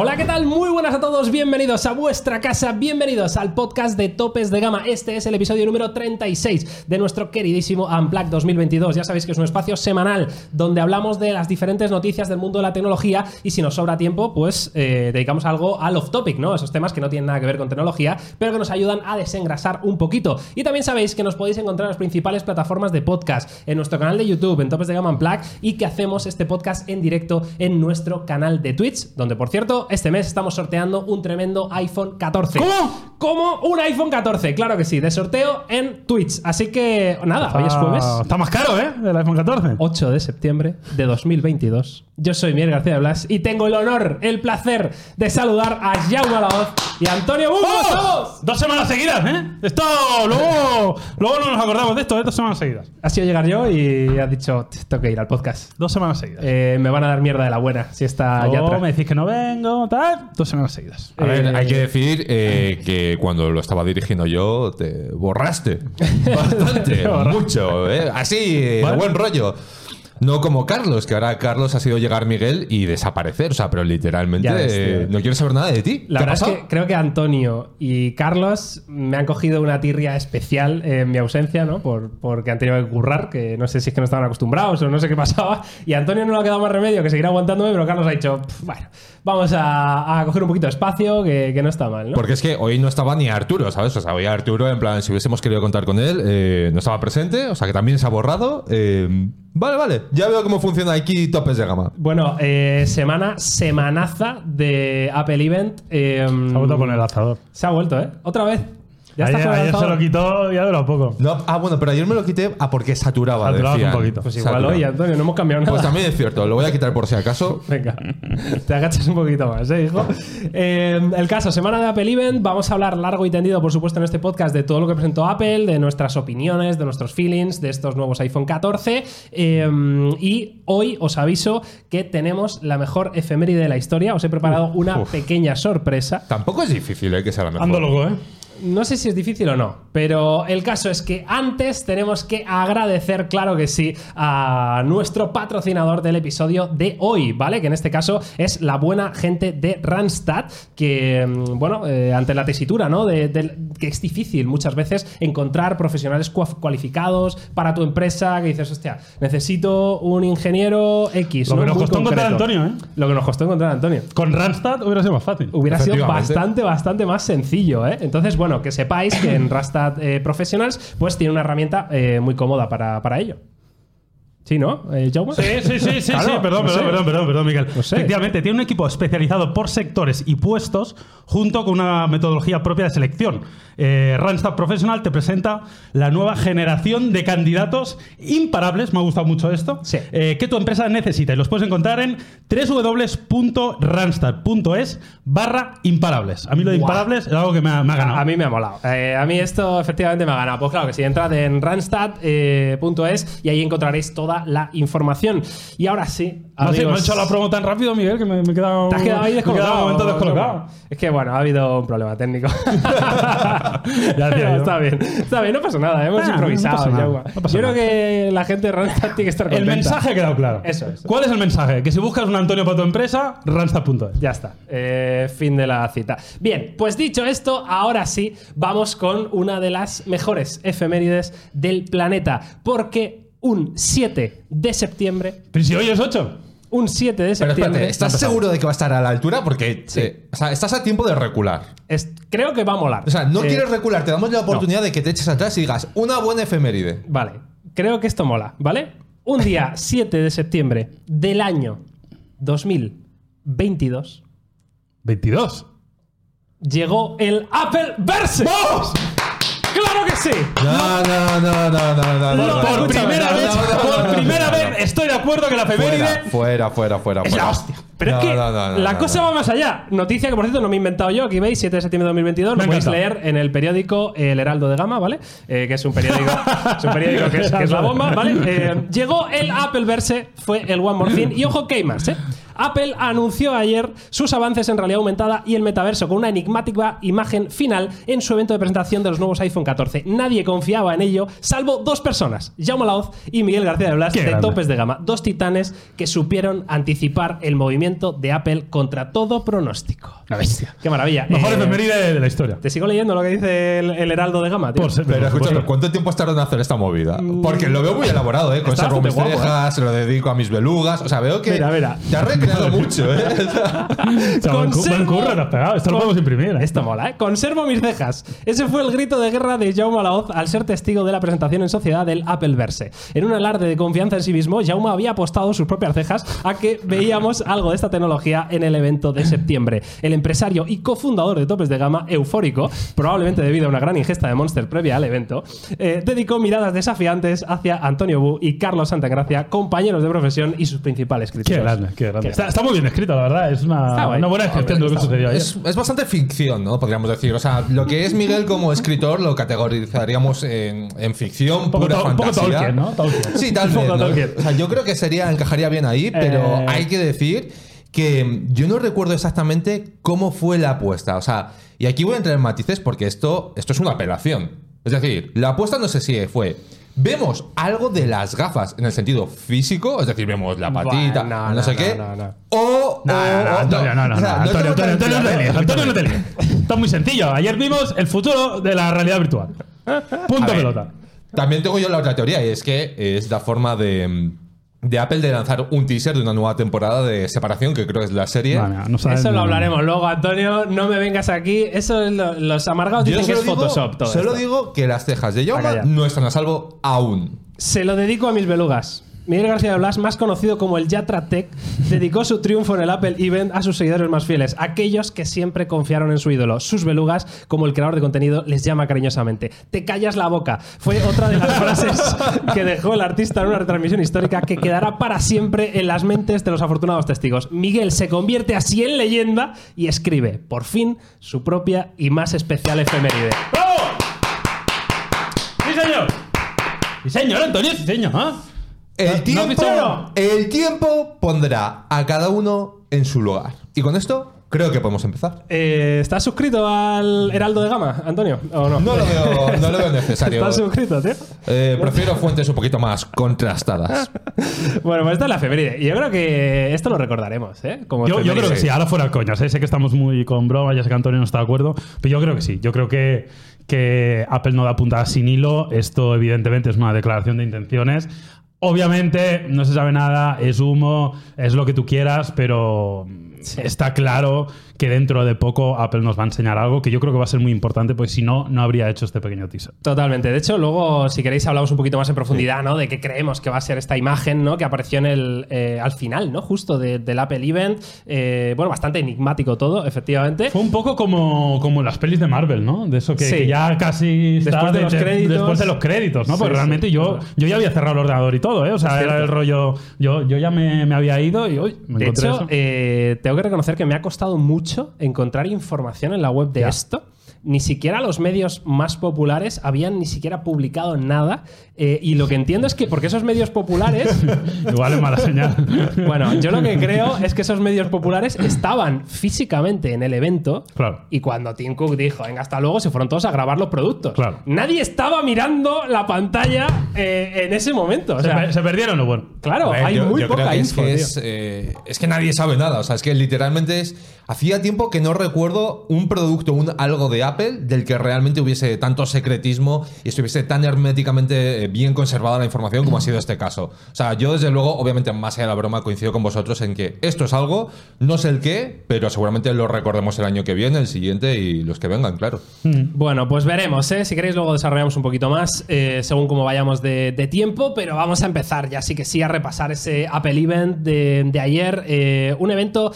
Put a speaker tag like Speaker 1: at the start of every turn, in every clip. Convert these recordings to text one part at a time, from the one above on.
Speaker 1: Hola, ¿qué tal? Muy buenas a todos, bienvenidos a vuestra casa, bienvenidos al podcast de Topes de Gama. Este es el episodio número 36 de nuestro queridísimo Unplugged 2022. Ya sabéis que es un espacio semanal donde hablamos de las diferentes noticias del mundo de la tecnología y si nos sobra tiempo, pues eh, dedicamos algo al off-topic, ¿no? Esos temas que no tienen nada que ver con tecnología, pero que nos ayudan a desengrasar un poquito. Y también sabéis que nos podéis encontrar en las principales plataformas de podcast, en nuestro canal de YouTube, en Topes de Gama Unplugged, y que hacemos este podcast en directo en nuestro canal de Twitch, donde por cierto, este mes estamos sorteando un tremendo iPhone 14.
Speaker 2: ¿Cómo?
Speaker 1: Como un iPhone 14, claro que sí, de sorteo en Twitch. Así que nada, hoy es jueves.
Speaker 2: Está más caro, ¿eh? El iPhone 14.
Speaker 1: 8 de septiembre de 2022. Yo soy Miguel García de Blas y tengo el honor, el placer de saludar a Jaume Alaoz y a Antonio Bungo.
Speaker 2: ¡Oh!
Speaker 1: ¡Somos!
Speaker 2: Dos semanas seguidas, ¿eh? Esto luego, luego no nos acordamos de esto, ¿eh? Dos semanas seguidas.
Speaker 1: Ha sido llegar yo y has dicho, tengo que ir al podcast.
Speaker 2: Dos semanas seguidas.
Speaker 1: Eh, me van a dar mierda de la buena si está ya atrás.
Speaker 2: me decís que no vengo, tal. Dos semanas seguidas.
Speaker 3: A ver,
Speaker 1: Eh,
Speaker 3: hay que decir eh, que cuando lo estaba dirigiendo yo, te borraste. Bastante, mucho. ¿eh? Así, de
Speaker 2: Vale.
Speaker 3: buen rollo. No como Carlos, que ahora Carlos ha sido llegar Miguel y desaparecer. O sea, pero literalmente
Speaker 1: ves,
Speaker 3: eh, no quiero saber nada de ti.
Speaker 1: La
Speaker 3: ¿Qué ha
Speaker 1: verdad es que creo que Antonio y Carlos me han cogido una tirria especial en mi ausencia, ¿no? Por, porque han tenido que currar, que no sé si es que no estaban acostumbrados o no sé qué pasaba. Y a Antonio no le ha quedado más remedio que seguir aguantándome, pero Carlos ha dicho, "Pf, bueno, vamos a, a coger un poquito de espacio, que, que no está mal, ¿no?
Speaker 3: Porque es que hoy no estaba ni Arturo, ¿sabes? O sea, hoy Arturo, en plan, si hubiésemos querido contar con él, eh, no estaba presente, o sea, que también se ha borrado. eh, vale, vale, ya veo cómo funciona aquí topes de gama.
Speaker 1: Bueno, eh, semana, semanaza de Apple Event. eh,
Speaker 2: Se ha vuelto a poner el lanzador.
Speaker 1: Se ha vuelto, ¿eh? Otra vez. Ya está
Speaker 2: ayer
Speaker 1: de
Speaker 2: ayer se lo quitó y ha durado poco.
Speaker 3: No, ah, bueno, pero ayer me lo quité ah, porque saturaba.
Speaker 2: Saturabas
Speaker 3: decían.
Speaker 2: un poquito.
Speaker 1: Pues igual
Speaker 3: Saturaba.
Speaker 1: hoy, Antonio, no hemos cambiado nada.
Speaker 3: Pues también es cierto, lo voy a quitar por si acaso.
Speaker 1: Venga, te agachas un poquito más, ¿eh, hijo? Eh, el caso, semana de Apple Event. Vamos a hablar largo y tendido, por supuesto, en este podcast de todo lo que presentó Apple, de nuestras opiniones, de nuestros feelings, de estos nuevos iPhone 14. Eh, y hoy os aviso que tenemos la mejor efeméride de la historia. Os he preparado una
Speaker 3: Uf.
Speaker 1: pequeña sorpresa.
Speaker 3: Tampoco es difícil, ¿eh? Que sea la mejor.
Speaker 2: Ando loco, ¿eh?
Speaker 1: No sé si es difícil o no, pero el caso es que antes tenemos que agradecer, claro que sí, a nuestro patrocinador del episodio de hoy, ¿vale? Que en este caso es la buena gente de Randstad, que, mm, bueno, eh, ante la tesitura, ¿no? De, que es difícil muchas veces encontrar profesionales cua- cualificados para tu empresa, que dices, hostia, necesito un ingeniero X.
Speaker 2: Lo
Speaker 1: ¿no?
Speaker 2: que nos
Speaker 1: Muy
Speaker 2: costó encontrar a. Antonio, ¿eh?
Speaker 1: Lo que nos costó encontrar a Antonio
Speaker 2: Con Randstad hubiera sido más fácil.
Speaker 1: hubiera sido bastante, bastante más sencillo, ¿eh? Entonces, bueno, que sepáis que en Rastad eh, Professionals, pues tiene una herramienta eh, muy cómoda para, para ello. ¿Sí, no? Eh, Jaume?
Speaker 2: Sí, sí, sí, sí,
Speaker 1: Claro,
Speaker 2: sí. Perdón,
Speaker 1: no
Speaker 2: perdón, perdón, perdón, perdón, Miguel.
Speaker 1: No sé.
Speaker 2: Efectivamente, tiene un equipo especializado por sectores y puestos, junto con una metodología propia de selección. Eh, Randstad Professional te presenta la nueva generación de candidatos imparables, me ha gustado mucho esto,
Speaker 1: Sí.
Speaker 2: eh, que tu empresa necesita. Y los puedes encontrar en www.randstad.es barra imparables. A mí lo de imparables es algo que me ha, me ha ganado.
Speaker 1: A mí me ha molado. Eh, a mí esto efectivamente me ha ganado. Pues claro que sí, entrad en randstad.es y ahí encontraréis toda la información. Y ahora sí,
Speaker 2: No me ha hecho la promo tan rápido, Miguel, que me, me he quedado,
Speaker 1: Te has quedado ahí
Speaker 2: me he
Speaker 1: descolocado.
Speaker 2: quedado un momento descolocado.
Speaker 1: Es que bueno, ha habido un problema técnico.
Speaker 2: Ya yo.
Speaker 1: está bien, está bien, no pasa nada, hemos
Speaker 2: Ah,
Speaker 1: improvisado.
Speaker 2: nada, no
Speaker 1: Yo creo que la gente de Randstad tiene que estar
Speaker 2: El
Speaker 1: contenta.
Speaker 2: mensaje ha quedado claro.
Speaker 1: Eso es.
Speaker 2: ¿Cuál es el mensaje? Que si buscas un Antonio para tu empresa, randstad.es.
Speaker 1: Ya está, eh, fin de la cita. Bien, pues dicho esto, ahora sí, vamos con una de las mejores efemérides del planeta. Porque un 7 de septiembre,
Speaker 2: Pero si hoy es 8.
Speaker 1: un 7 de
Speaker 3: Pero
Speaker 1: septiembre...
Speaker 3: espérate, ¿estás seguro de que va a estar a la altura? Porque
Speaker 1: Sí.
Speaker 3: eh, o sea, estás a tiempo de recular.
Speaker 1: es- creo que va a molar.
Speaker 3: O sea, no
Speaker 1: Eh,
Speaker 3: quieres recular, te damos la oportunidad de que te eches atrás y digas una buena efeméride.
Speaker 1: Vale, creo que esto mola, ¿vale? Un día 7 de septiembre del año 2022
Speaker 2: 22.
Speaker 1: llegó el Apple Verse. ¡Vamos! ¡Claro que sí!
Speaker 3: No, no, no, no, no, no. no,
Speaker 2: por primera vez, por primera vez estoy de acuerdo que la efeméride
Speaker 3: Fuera, fuera, fuera, fuera.
Speaker 2: es
Speaker 3: fuera.
Speaker 2: la hostia.
Speaker 1: Pero
Speaker 3: No,
Speaker 1: es que
Speaker 3: no, no,
Speaker 1: la cosa va más allá. Noticia que, por cierto, no me he inventado yo. Aquí veis, 7 de septiembre de 2022.
Speaker 2: Me
Speaker 1: Lo podéis leer en el periódico El Heraldo de Gama, ¿vale? Eh, que es un periódico, es un periódico que, es, que es la bomba, ¿vale? Eh, llegó el Apple Verse, fue el One More Thing. Y ojo, más, ¿eh? Apple anunció ayer sus avances en realidad aumentada y el metaverso con una enigmática imagen final en su evento de presentación de los nuevos iPhone 14. Nadie confiaba en ello, salvo dos personas, Jaume Laoz y Miguel García de Blas,
Speaker 2: Qué
Speaker 1: de
Speaker 2: grande.
Speaker 1: Topes de Gama. Dos titanes que supieron anticipar el movimiento de Apple contra todo pronóstico.
Speaker 2: La bestia.
Speaker 1: Qué maravilla.
Speaker 2: Mejor
Speaker 1: Eh,
Speaker 2: efeméride de la historia.
Speaker 1: Te sigo leyendo lo que dice el, el Heraldo de Gama, tío.
Speaker 2: Por ser-
Speaker 3: Pero
Speaker 2: por
Speaker 3: escúchame. ¿cuánto tiempo has tardado en hacer esta movida? Porque lo veo muy elaborado, ¿eh?
Speaker 1: Está
Speaker 3: Conservo mis
Speaker 1: ¿eh?
Speaker 3: cejas, se lo dedico a mis belugas. O sea, veo que
Speaker 1: Mira, mira.
Speaker 3: te has mucho, ¿eh?
Speaker 2: O sea, buen, cu- buen
Speaker 1: Conservo-
Speaker 2: curro te has pegado. Esto lo podemos imprimir. ¿eh?
Speaker 1: Esto mola, ¿eh? Conservo mis cejas. Ese fue el grito de guerra de Jaume Laoz al ser testigo de la presentación en sociedad del Apple Verse. En un alarde de confianza en sí mismo, Jaume había apostado sus propias cejas a que veíamos algo de esta tecnología en el evento de septiembre. El empresario y cofundador de Topes de Gama, eufórico, probablemente debido a una gran ingesta de Monster previa al evento, eh, dedicó miradas desafiantes hacia Antonio Bu y Carlos Santagracia, compañeros de profesión y sus principales críticos.
Speaker 2: Qué grande, qué grande. Está, está muy bien escrito, la verdad. Es una, buena descripción de lo que sucedió ayer.
Speaker 3: Es, es bastante ficción, ¿no? Podríamos decir. O sea, lo que es Miguel como escritor lo categorizaríamos en, en ficción,
Speaker 2: poco
Speaker 3: pura
Speaker 2: to- un poco
Speaker 3: fantasía.
Speaker 2: Tolkien, ¿no? Tolkien.
Speaker 3: Sí, tal
Speaker 2: Un
Speaker 3: vez. O sea, yo creo que sería, encajaría bien ahí, pero
Speaker 1: Eh.
Speaker 3: hay que decir que yo no recuerdo exactamente cómo fue la apuesta. O sea, y aquí voy a entrar en matices porque esto, esto es una apelación. Es decir, la apuesta no sé si fue. Vemos algo de las gafas en el sentido físico, es decir, vemos la patita,
Speaker 1: Bueno,
Speaker 3: no,
Speaker 1: no,
Speaker 3: sé
Speaker 1: no,
Speaker 3: qué.
Speaker 1: no, no.
Speaker 3: O,
Speaker 2: No, no, no,
Speaker 3: o-
Speaker 2: Antonio, no, no,
Speaker 3: o sea,
Speaker 2: no, Antonio,
Speaker 3: tengo
Speaker 2: Antonio, Antonio, no te líes, Antonio, no te líes. Está muy sencillo. Ayer vimos el futuro de la realidad virtual. Punto
Speaker 3: A ver,
Speaker 2: pelota.
Speaker 3: También tengo yo la otra teoría, y es que es la forma de, de Apple de lanzar un teaser de una nueva temporada de separación, que creo que es la serie.
Speaker 2: Vale, no saben-
Speaker 1: Eso lo hablaremos luego, Antonio. No me vengas aquí. Eso es lo- los amargados
Speaker 3: Yo
Speaker 1: dicen que es
Speaker 3: digo,
Speaker 1: Photoshop todo
Speaker 3: solo
Speaker 1: esto.
Speaker 3: digo que las cejas de
Speaker 1: A
Speaker 3: Jaume
Speaker 1: callar.
Speaker 3: no están a salvo aún.
Speaker 1: Se lo dedico a mis belugas. Miguel García Blas, más conocido como el Yatra Tech, dedicó su triunfo en el Apple Event a sus seguidores más fieles, aquellos que siempre confiaron en su ídolo. Sus belugas, como el creador de contenido les llama cariñosamente. Te callas la boca. Fue otra de las frases que dejó el artista en una retransmisión histórica que quedará para siempre en las mentes de los afortunados testigos. Miguel se convierte así en leyenda y escribe, por fin, su propia y más especial efeméride.
Speaker 2: ¡Bravo! ¡Sí, señor, Antonio! ¡Sí, señor! ¿ah? ¿No-
Speaker 3: El
Speaker 2: no
Speaker 3: tiempo,
Speaker 2: visto?
Speaker 3: el tiempo pondrá a cada uno en su lugar. Y con esto creo que podemos empezar.
Speaker 1: Eh, ¿Estás suscrito al Heraldo de Gama, Antonio? ¿O no?
Speaker 3: No lo veo, no lo veo necesario.
Speaker 1: ¿Estás suscrito, tío?
Speaker 3: Eh, prefiero fuentes un poquito más contrastadas.
Speaker 1: Bueno, pues esta es la efeméride. Y yo creo que esto lo recordaremos, ¿eh? Como
Speaker 2: Yo, yo creo que sí, ahora fuera coñas. ¿eh? Sé que estamos muy con broma, ya sé que Antonio no está de acuerdo, pero yo creo que sí. Yo creo que, que Apple no da puntada sin hilo. Esto, evidentemente, es una declaración de intenciones. Obviamente, no se sabe nada, es humo, es lo que tú quieras, pero está claro que dentro de poco Apple nos va a enseñar algo que yo creo que va a ser muy importante, porque si no, no habría hecho este pequeño teaser.
Speaker 1: Totalmente. De hecho, luego, si queréis, hablamos un poquito más en profundidad, ¿no? De qué creemos que va a ser esta imagen, ¿no? Que apareció en el, eh, al final, ¿no? Justo de- del Apple Event. Eh, bueno, bastante enigmático todo, efectivamente.
Speaker 2: Fue un poco como, como las pelis de Marvel, ¿no? De eso que,
Speaker 1: Sí.
Speaker 2: que ya casi
Speaker 1: Después de los créditos.
Speaker 2: después de los créditos, ¿no?
Speaker 1: Sí,
Speaker 2: Porque realmente yo, yo ya había cerrado el ordenador y todo, ¿eh? O sea, era el rollo. Yo, yo ya me, me había ido y uy, me
Speaker 1: De
Speaker 2: encontré
Speaker 1: hecho,
Speaker 2: eso.
Speaker 1: eh, tengo que reconocer que me ha costado mucho encontrar información en la web de
Speaker 2: Ya.
Speaker 1: esto. Ni siquiera los medios más populares habían ni siquiera publicado nada. eh, y lo que entiendo es que porque esos medios populares
Speaker 2: Igual es mala señal.
Speaker 1: Bueno, yo lo que creo es que esos medios populares estaban físicamente en el evento.
Speaker 2: Claro.
Speaker 1: Y cuando Tim Cook dijo, venga, hasta luego, se fueron todos a grabar los productos.
Speaker 2: Claro.
Speaker 1: Nadie estaba mirando la pantalla eh, en ese momento. O
Speaker 2: se,
Speaker 1: sea,
Speaker 2: se perdieron lo bueno.
Speaker 1: claro,
Speaker 3: ver,
Speaker 1: hay
Speaker 3: yo-
Speaker 1: muy
Speaker 3: yo
Speaker 1: poca
Speaker 3: creo que es
Speaker 1: info.
Speaker 3: que es, eh, es que nadie sabe nada. O sea, es que literalmente es. Hacía tiempo que no recuerdo un producto, un algo de Apple del que realmente hubiese tanto secretismo y estuviese tan herméticamente eh, bien conservada la información como ha sido este caso. O sea, yo desde luego, obviamente, más allá de la broma, coincido con vosotros en que esto es algo, no sé el qué, pero seguramente lo recordemos el año que viene, el siguiente y los que vengan, claro.
Speaker 1: Bueno, pues veremos, ¿eh? Si queréis luego desarrollamos un poquito más eh, según cómo vayamos de, tiempo, pero vamos a empezar ya sí que sí a repasar ese Apple Event de, de ayer. Eh, un evento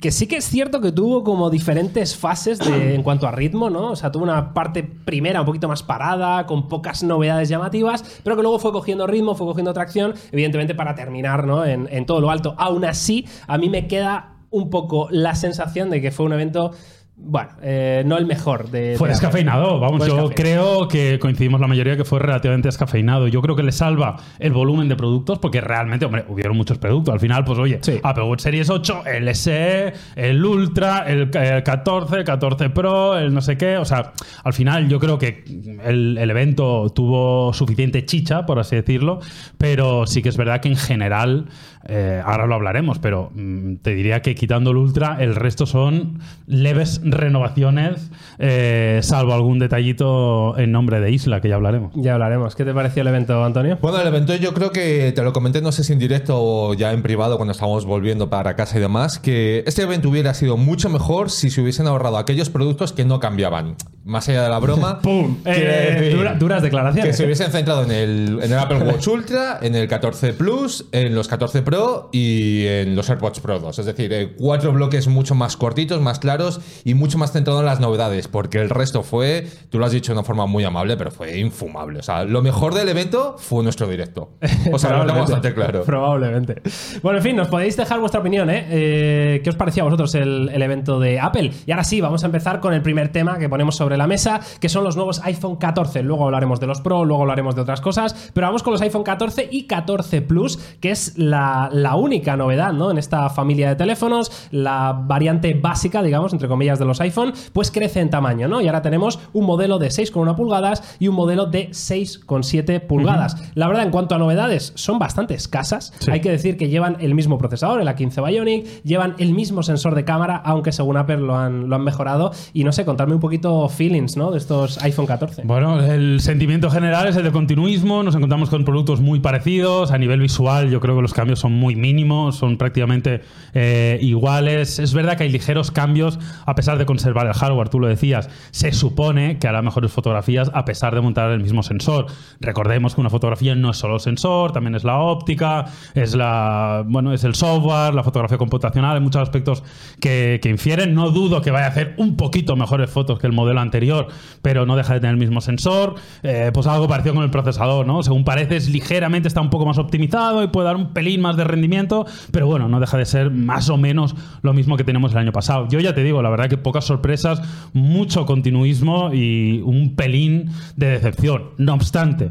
Speaker 1: que sí que es cierto que tuvo como diferentes fases de- en cuanto a ritmo, ¿no? O sea, tuvo una parte primera un poquito más parada, con pocas novedades llamativas, pero que luego fue cogiendo ritmo, fue cogiendo tracción, evidentemente para terminar, ¿no? En, en todo lo alto. Aún así, a mí me queda un poco la sensación de que fue un evento bueno, eh, no el mejor de.
Speaker 2: Fue
Speaker 1: de
Speaker 2: descafeinado, vamos,
Speaker 1: Fue
Speaker 2: yo creo que coincidimos la mayoría que fue relativamente descafeinado. Yo creo que le salva el volumen de productos porque realmente, hombre, hubieron muchos productos. Al final, pues oye,
Speaker 1: Sí.
Speaker 2: Apple Watch Series 8, el SE, el Ultra, el, el 14, el 14 Pro, el no sé qué. O sea, al final yo creo que el, el evento tuvo suficiente chicha, por así decirlo, pero sí que es verdad que en general, eh, ahora lo hablaremos, pero mm, te diría que quitando el Ultra, el resto son leves renovaciones, eh, salvo algún detallito en nombre de Isla, que ya hablaremos.
Speaker 1: Ya hablaremos. ¿Qué te pareció el evento, Antonio?
Speaker 3: Bueno, el evento yo creo que te lo comenté, no sé si en directo o ya en privado cuando estábamos volviendo para casa y demás, que este evento hubiera sido mucho mejor si se hubiesen ahorrado aquellos productos que no cambiaban. Más allá de la broma,
Speaker 2: ¡Pum!
Speaker 1: Eh, dura- duras
Speaker 3: que
Speaker 1: declaraciones.
Speaker 3: se hubiesen centrado en el, en el Apple Watch Ultra, en el 14 Plus, en los 14 Pro y en los AirPods Pro 2. Es decir, eh, cuatro bloques mucho más cortitos, más claros y mucho más centrado en las novedades, porque el resto fue, tú lo has dicho de una forma muy amable, pero fue infumable. O sea, lo mejor del evento fue nuestro directo. O sea, lo tengo bastante claro.
Speaker 1: Probablemente. Bueno, en fin, nos podéis dejar vuestra opinión, ¿eh? Eh, qué os parecía a vosotros el, el evento de Apple? Y ahora sí, vamos a empezar con el primer tema que ponemos sobre la mesa, que son los nuevos iPhone 14. Luego hablaremos de los Pro, luego hablaremos de otras cosas, pero vamos con los iPhone 14 y 14 Plus, que es la, la única novedad, ¿no? En esta familia de teléfonos, la variante básica, digamos, entre comillas, de los iPhone, pues crece en tamaño, ¿no? Y ahora tenemos un modelo de 6,1 pulgadas y un modelo de 6,7 pulgadas. La verdad, en cuanto a novedades, son bastante escasas.
Speaker 2: Sí.
Speaker 1: Hay que decir que llevan el mismo procesador, el A15 Bionic, llevan el mismo sensor de cámara, aunque según Apple lo han, lo han mejorado. Y no sé, contarme un poquito feelings, ¿no? De estos iPhone 14.
Speaker 2: Bueno, el sentimiento general es el de continuismo. Nos encontramos con productos muy parecidos. A nivel visual, yo creo que los cambios son muy mínimos, son prácticamente eh, iguales. Es verdad que hay ligeros cambios a pesar de conservar el hardware, tú lo decías. Se supone que hará mejores fotografías a pesar de montar el mismo sensor. Recordemos que una fotografía no es solo sensor, también es la óptica, es la bueno, es el software, la fotografía computacional, hay muchos aspectos que, que infieren. No dudo que vaya a hacer un poquito mejores fotos que el modelo anterior, pero no deja de tener el mismo sensor. Eh, pues algo parecido con el procesador, ¿no? Según parece, es ligeramente está un poco más optimizado y puede dar un pelín más de rendimiento, pero bueno, no deja de ser más o menos lo mismo que tenemos el año pasado. Yo ya te digo, la verdad que pocas sorpresas, mucho continuismo y un pelín de decepción. No obstante,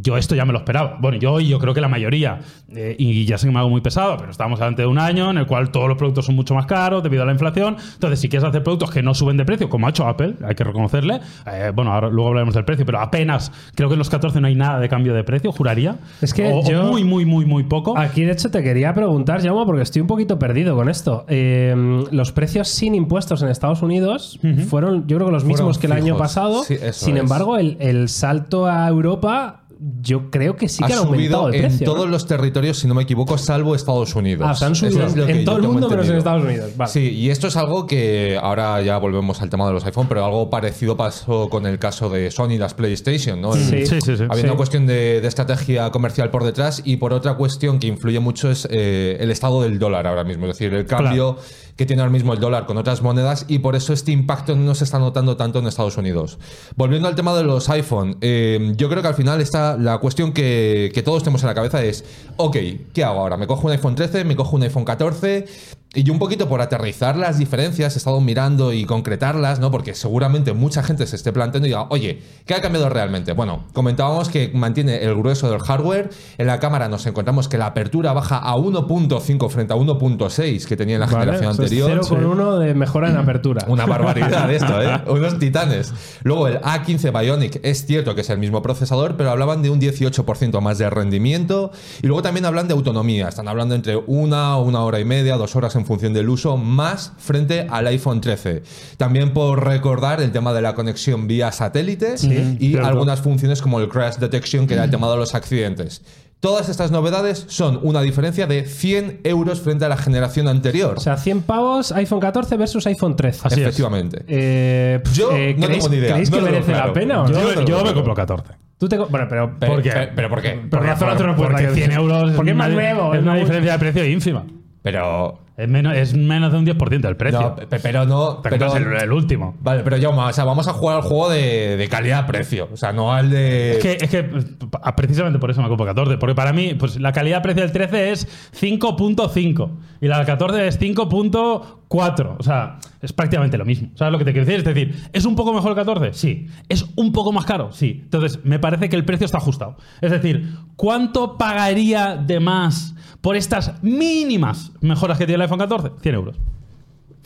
Speaker 2: yo esto ya me lo esperaba. Bueno, yo y yo creo que la mayoría. Eh, y ya sé que me hago muy pesado, pero estamos delante de un año en el cual todos los productos son mucho más caros debido a la inflación. Entonces, si quieres hacer productos que no suben de precio, como ha hecho Apple, hay que reconocerle. eh, bueno, ahora luego hablaremos del precio, pero apenas creo que en los 14 no hay nada de cambio de precio, juraría.
Speaker 1: Es que
Speaker 2: O- muy, muy, muy, muy poco.
Speaker 1: Aquí, de hecho, te quería preguntar, Jaume, porque estoy un poquito perdido con esto. Eh, los precios sin impuestos en Estados Unidos fueron, yo creo que los mismos que el año pasado.
Speaker 3: Sí,
Speaker 1: sin
Speaker 3: es.
Speaker 1: embargo, el, el salto a Europa, yo creo que sí que
Speaker 3: ha
Speaker 1: han aumentado
Speaker 3: subido
Speaker 1: el
Speaker 3: en todos los territorios, si no me equivoco, salvo Estados Unidos.
Speaker 1: Ah, han subido
Speaker 3: es
Speaker 1: en todo el mundo menos en. Estados Unidos. Vale.
Speaker 3: Sí, y esto es algo que ahora ya volvemos al tema de los iPhone, pero algo parecido pasó con el caso de Sony y las PlayStation, ¿no?
Speaker 1: Sí.
Speaker 2: Sí, sí, sí.
Speaker 3: Había
Speaker 1: Sí.
Speaker 3: una cuestión de, de estrategia comercial por detrás y por otra cuestión que influye mucho es eh, el estado del dólar ahora mismo, es decir, el cambio que tiene ahora mismo el dólar con otras monedas y por eso este impacto no se está notando tanto en Estados Unidos. Volviendo al tema de los iPhone, eh, yo creo que al final está la cuestión que, que todos tenemos en la cabeza es, ok, ¿qué hago ahora? ¿Me cojo un iPhone 13? ¿Me cojo un iPhone 14? Y yo un poquito por aterrizar las diferencias, he estado mirando y concretarlas, ¿no? Porque seguramente mucha gente se esté planteando y diga, oye, ¿qué ha cambiado realmente? Bueno, comentábamos que mantiene el grueso del hardware. En la cámara nos encontramos que la apertura baja a 1.5 frente a 1.6 que tenía en la
Speaker 1: Vale,
Speaker 3: generación
Speaker 1: eso es
Speaker 3: anterior.
Speaker 1: 0,1 de mejora en apertura.
Speaker 3: Una barbaridad esto, ¿eh? Unos titanes. Luego el A15 Bionic es cierto que es el mismo procesador, pero hablaban de un 18% más de rendimiento. Y luego también hablan de autonomía. Están hablando entre una, una hora y media, dos horas en función del uso, más frente al iPhone 13. También por recordar el tema de la conexión vía satélite y
Speaker 2: cierto.
Speaker 3: algunas funciones como el crash detection, que era el tema de los accidentes. Todas estas novedades son una diferencia de 100 euros frente a la generación anterior.
Speaker 1: O sea, 100 pavos iPhone 14 versus iPhone 13.
Speaker 2: Así es.
Speaker 3: Efectivamente.
Speaker 1: Eh,
Speaker 3: Yo
Speaker 1: eh,
Speaker 3: no
Speaker 1: ¿creéis,
Speaker 3: tengo ni idea,
Speaker 1: ¿creéis
Speaker 3: no
Speaker 1: que merece la pena o no?
Speaker 3: Yo no
Speaker 2: me compro 14.
Speaker 1: Tú te co- bueno, pero
Speaker 3: Pero-
Speaker 2: ¿Por qué?
Speaker 3: pero- ¿Pero por qué?
Speaker 1: Por
Speaker 3: Porque-
Speaker 1: razón
Speaker 3: por-
Speaker 1: otro no puedes
Speaker 2: Porque
Speaker 1: dar.
Speaker 2: 100 euros
Speaker 1: Porque es más
Speaker 2: una-
Speaker 1: nuevo.
Speaker 2: es una diferencia de precio ínfima.
Speaker 3: Pero
Speaker 2: Es menos, es menos de un 10% el precio.
Speaker 3: No, pero no.
Speaker 2: pero,
Speaker 3: Pero,
Speaker 2: es el, el último.
Speaker 3: Vale, pero ya, o sea, vamos a jugar al juego de, de calidad-precio. O sea, no al de.
Speaker 2: Es que, es que pa- precisamente por eso me compro 14. Porque para mí, pues la calidad-precio del 13 es 5.5 y la del 14 es 5.4. O sea, es prácticamente lo mismo. ¿Sabes lo que te quiero decir? Es decir, ¿es un poco mejor el 14? Sí. ¿Es un poco más caro? Sí. Entonces, me parece que el precio está ajustado. Es decir, ¿cuánto pagaría de más por estas mínimas mejoras que tiene el iPhone 14? 100 euros.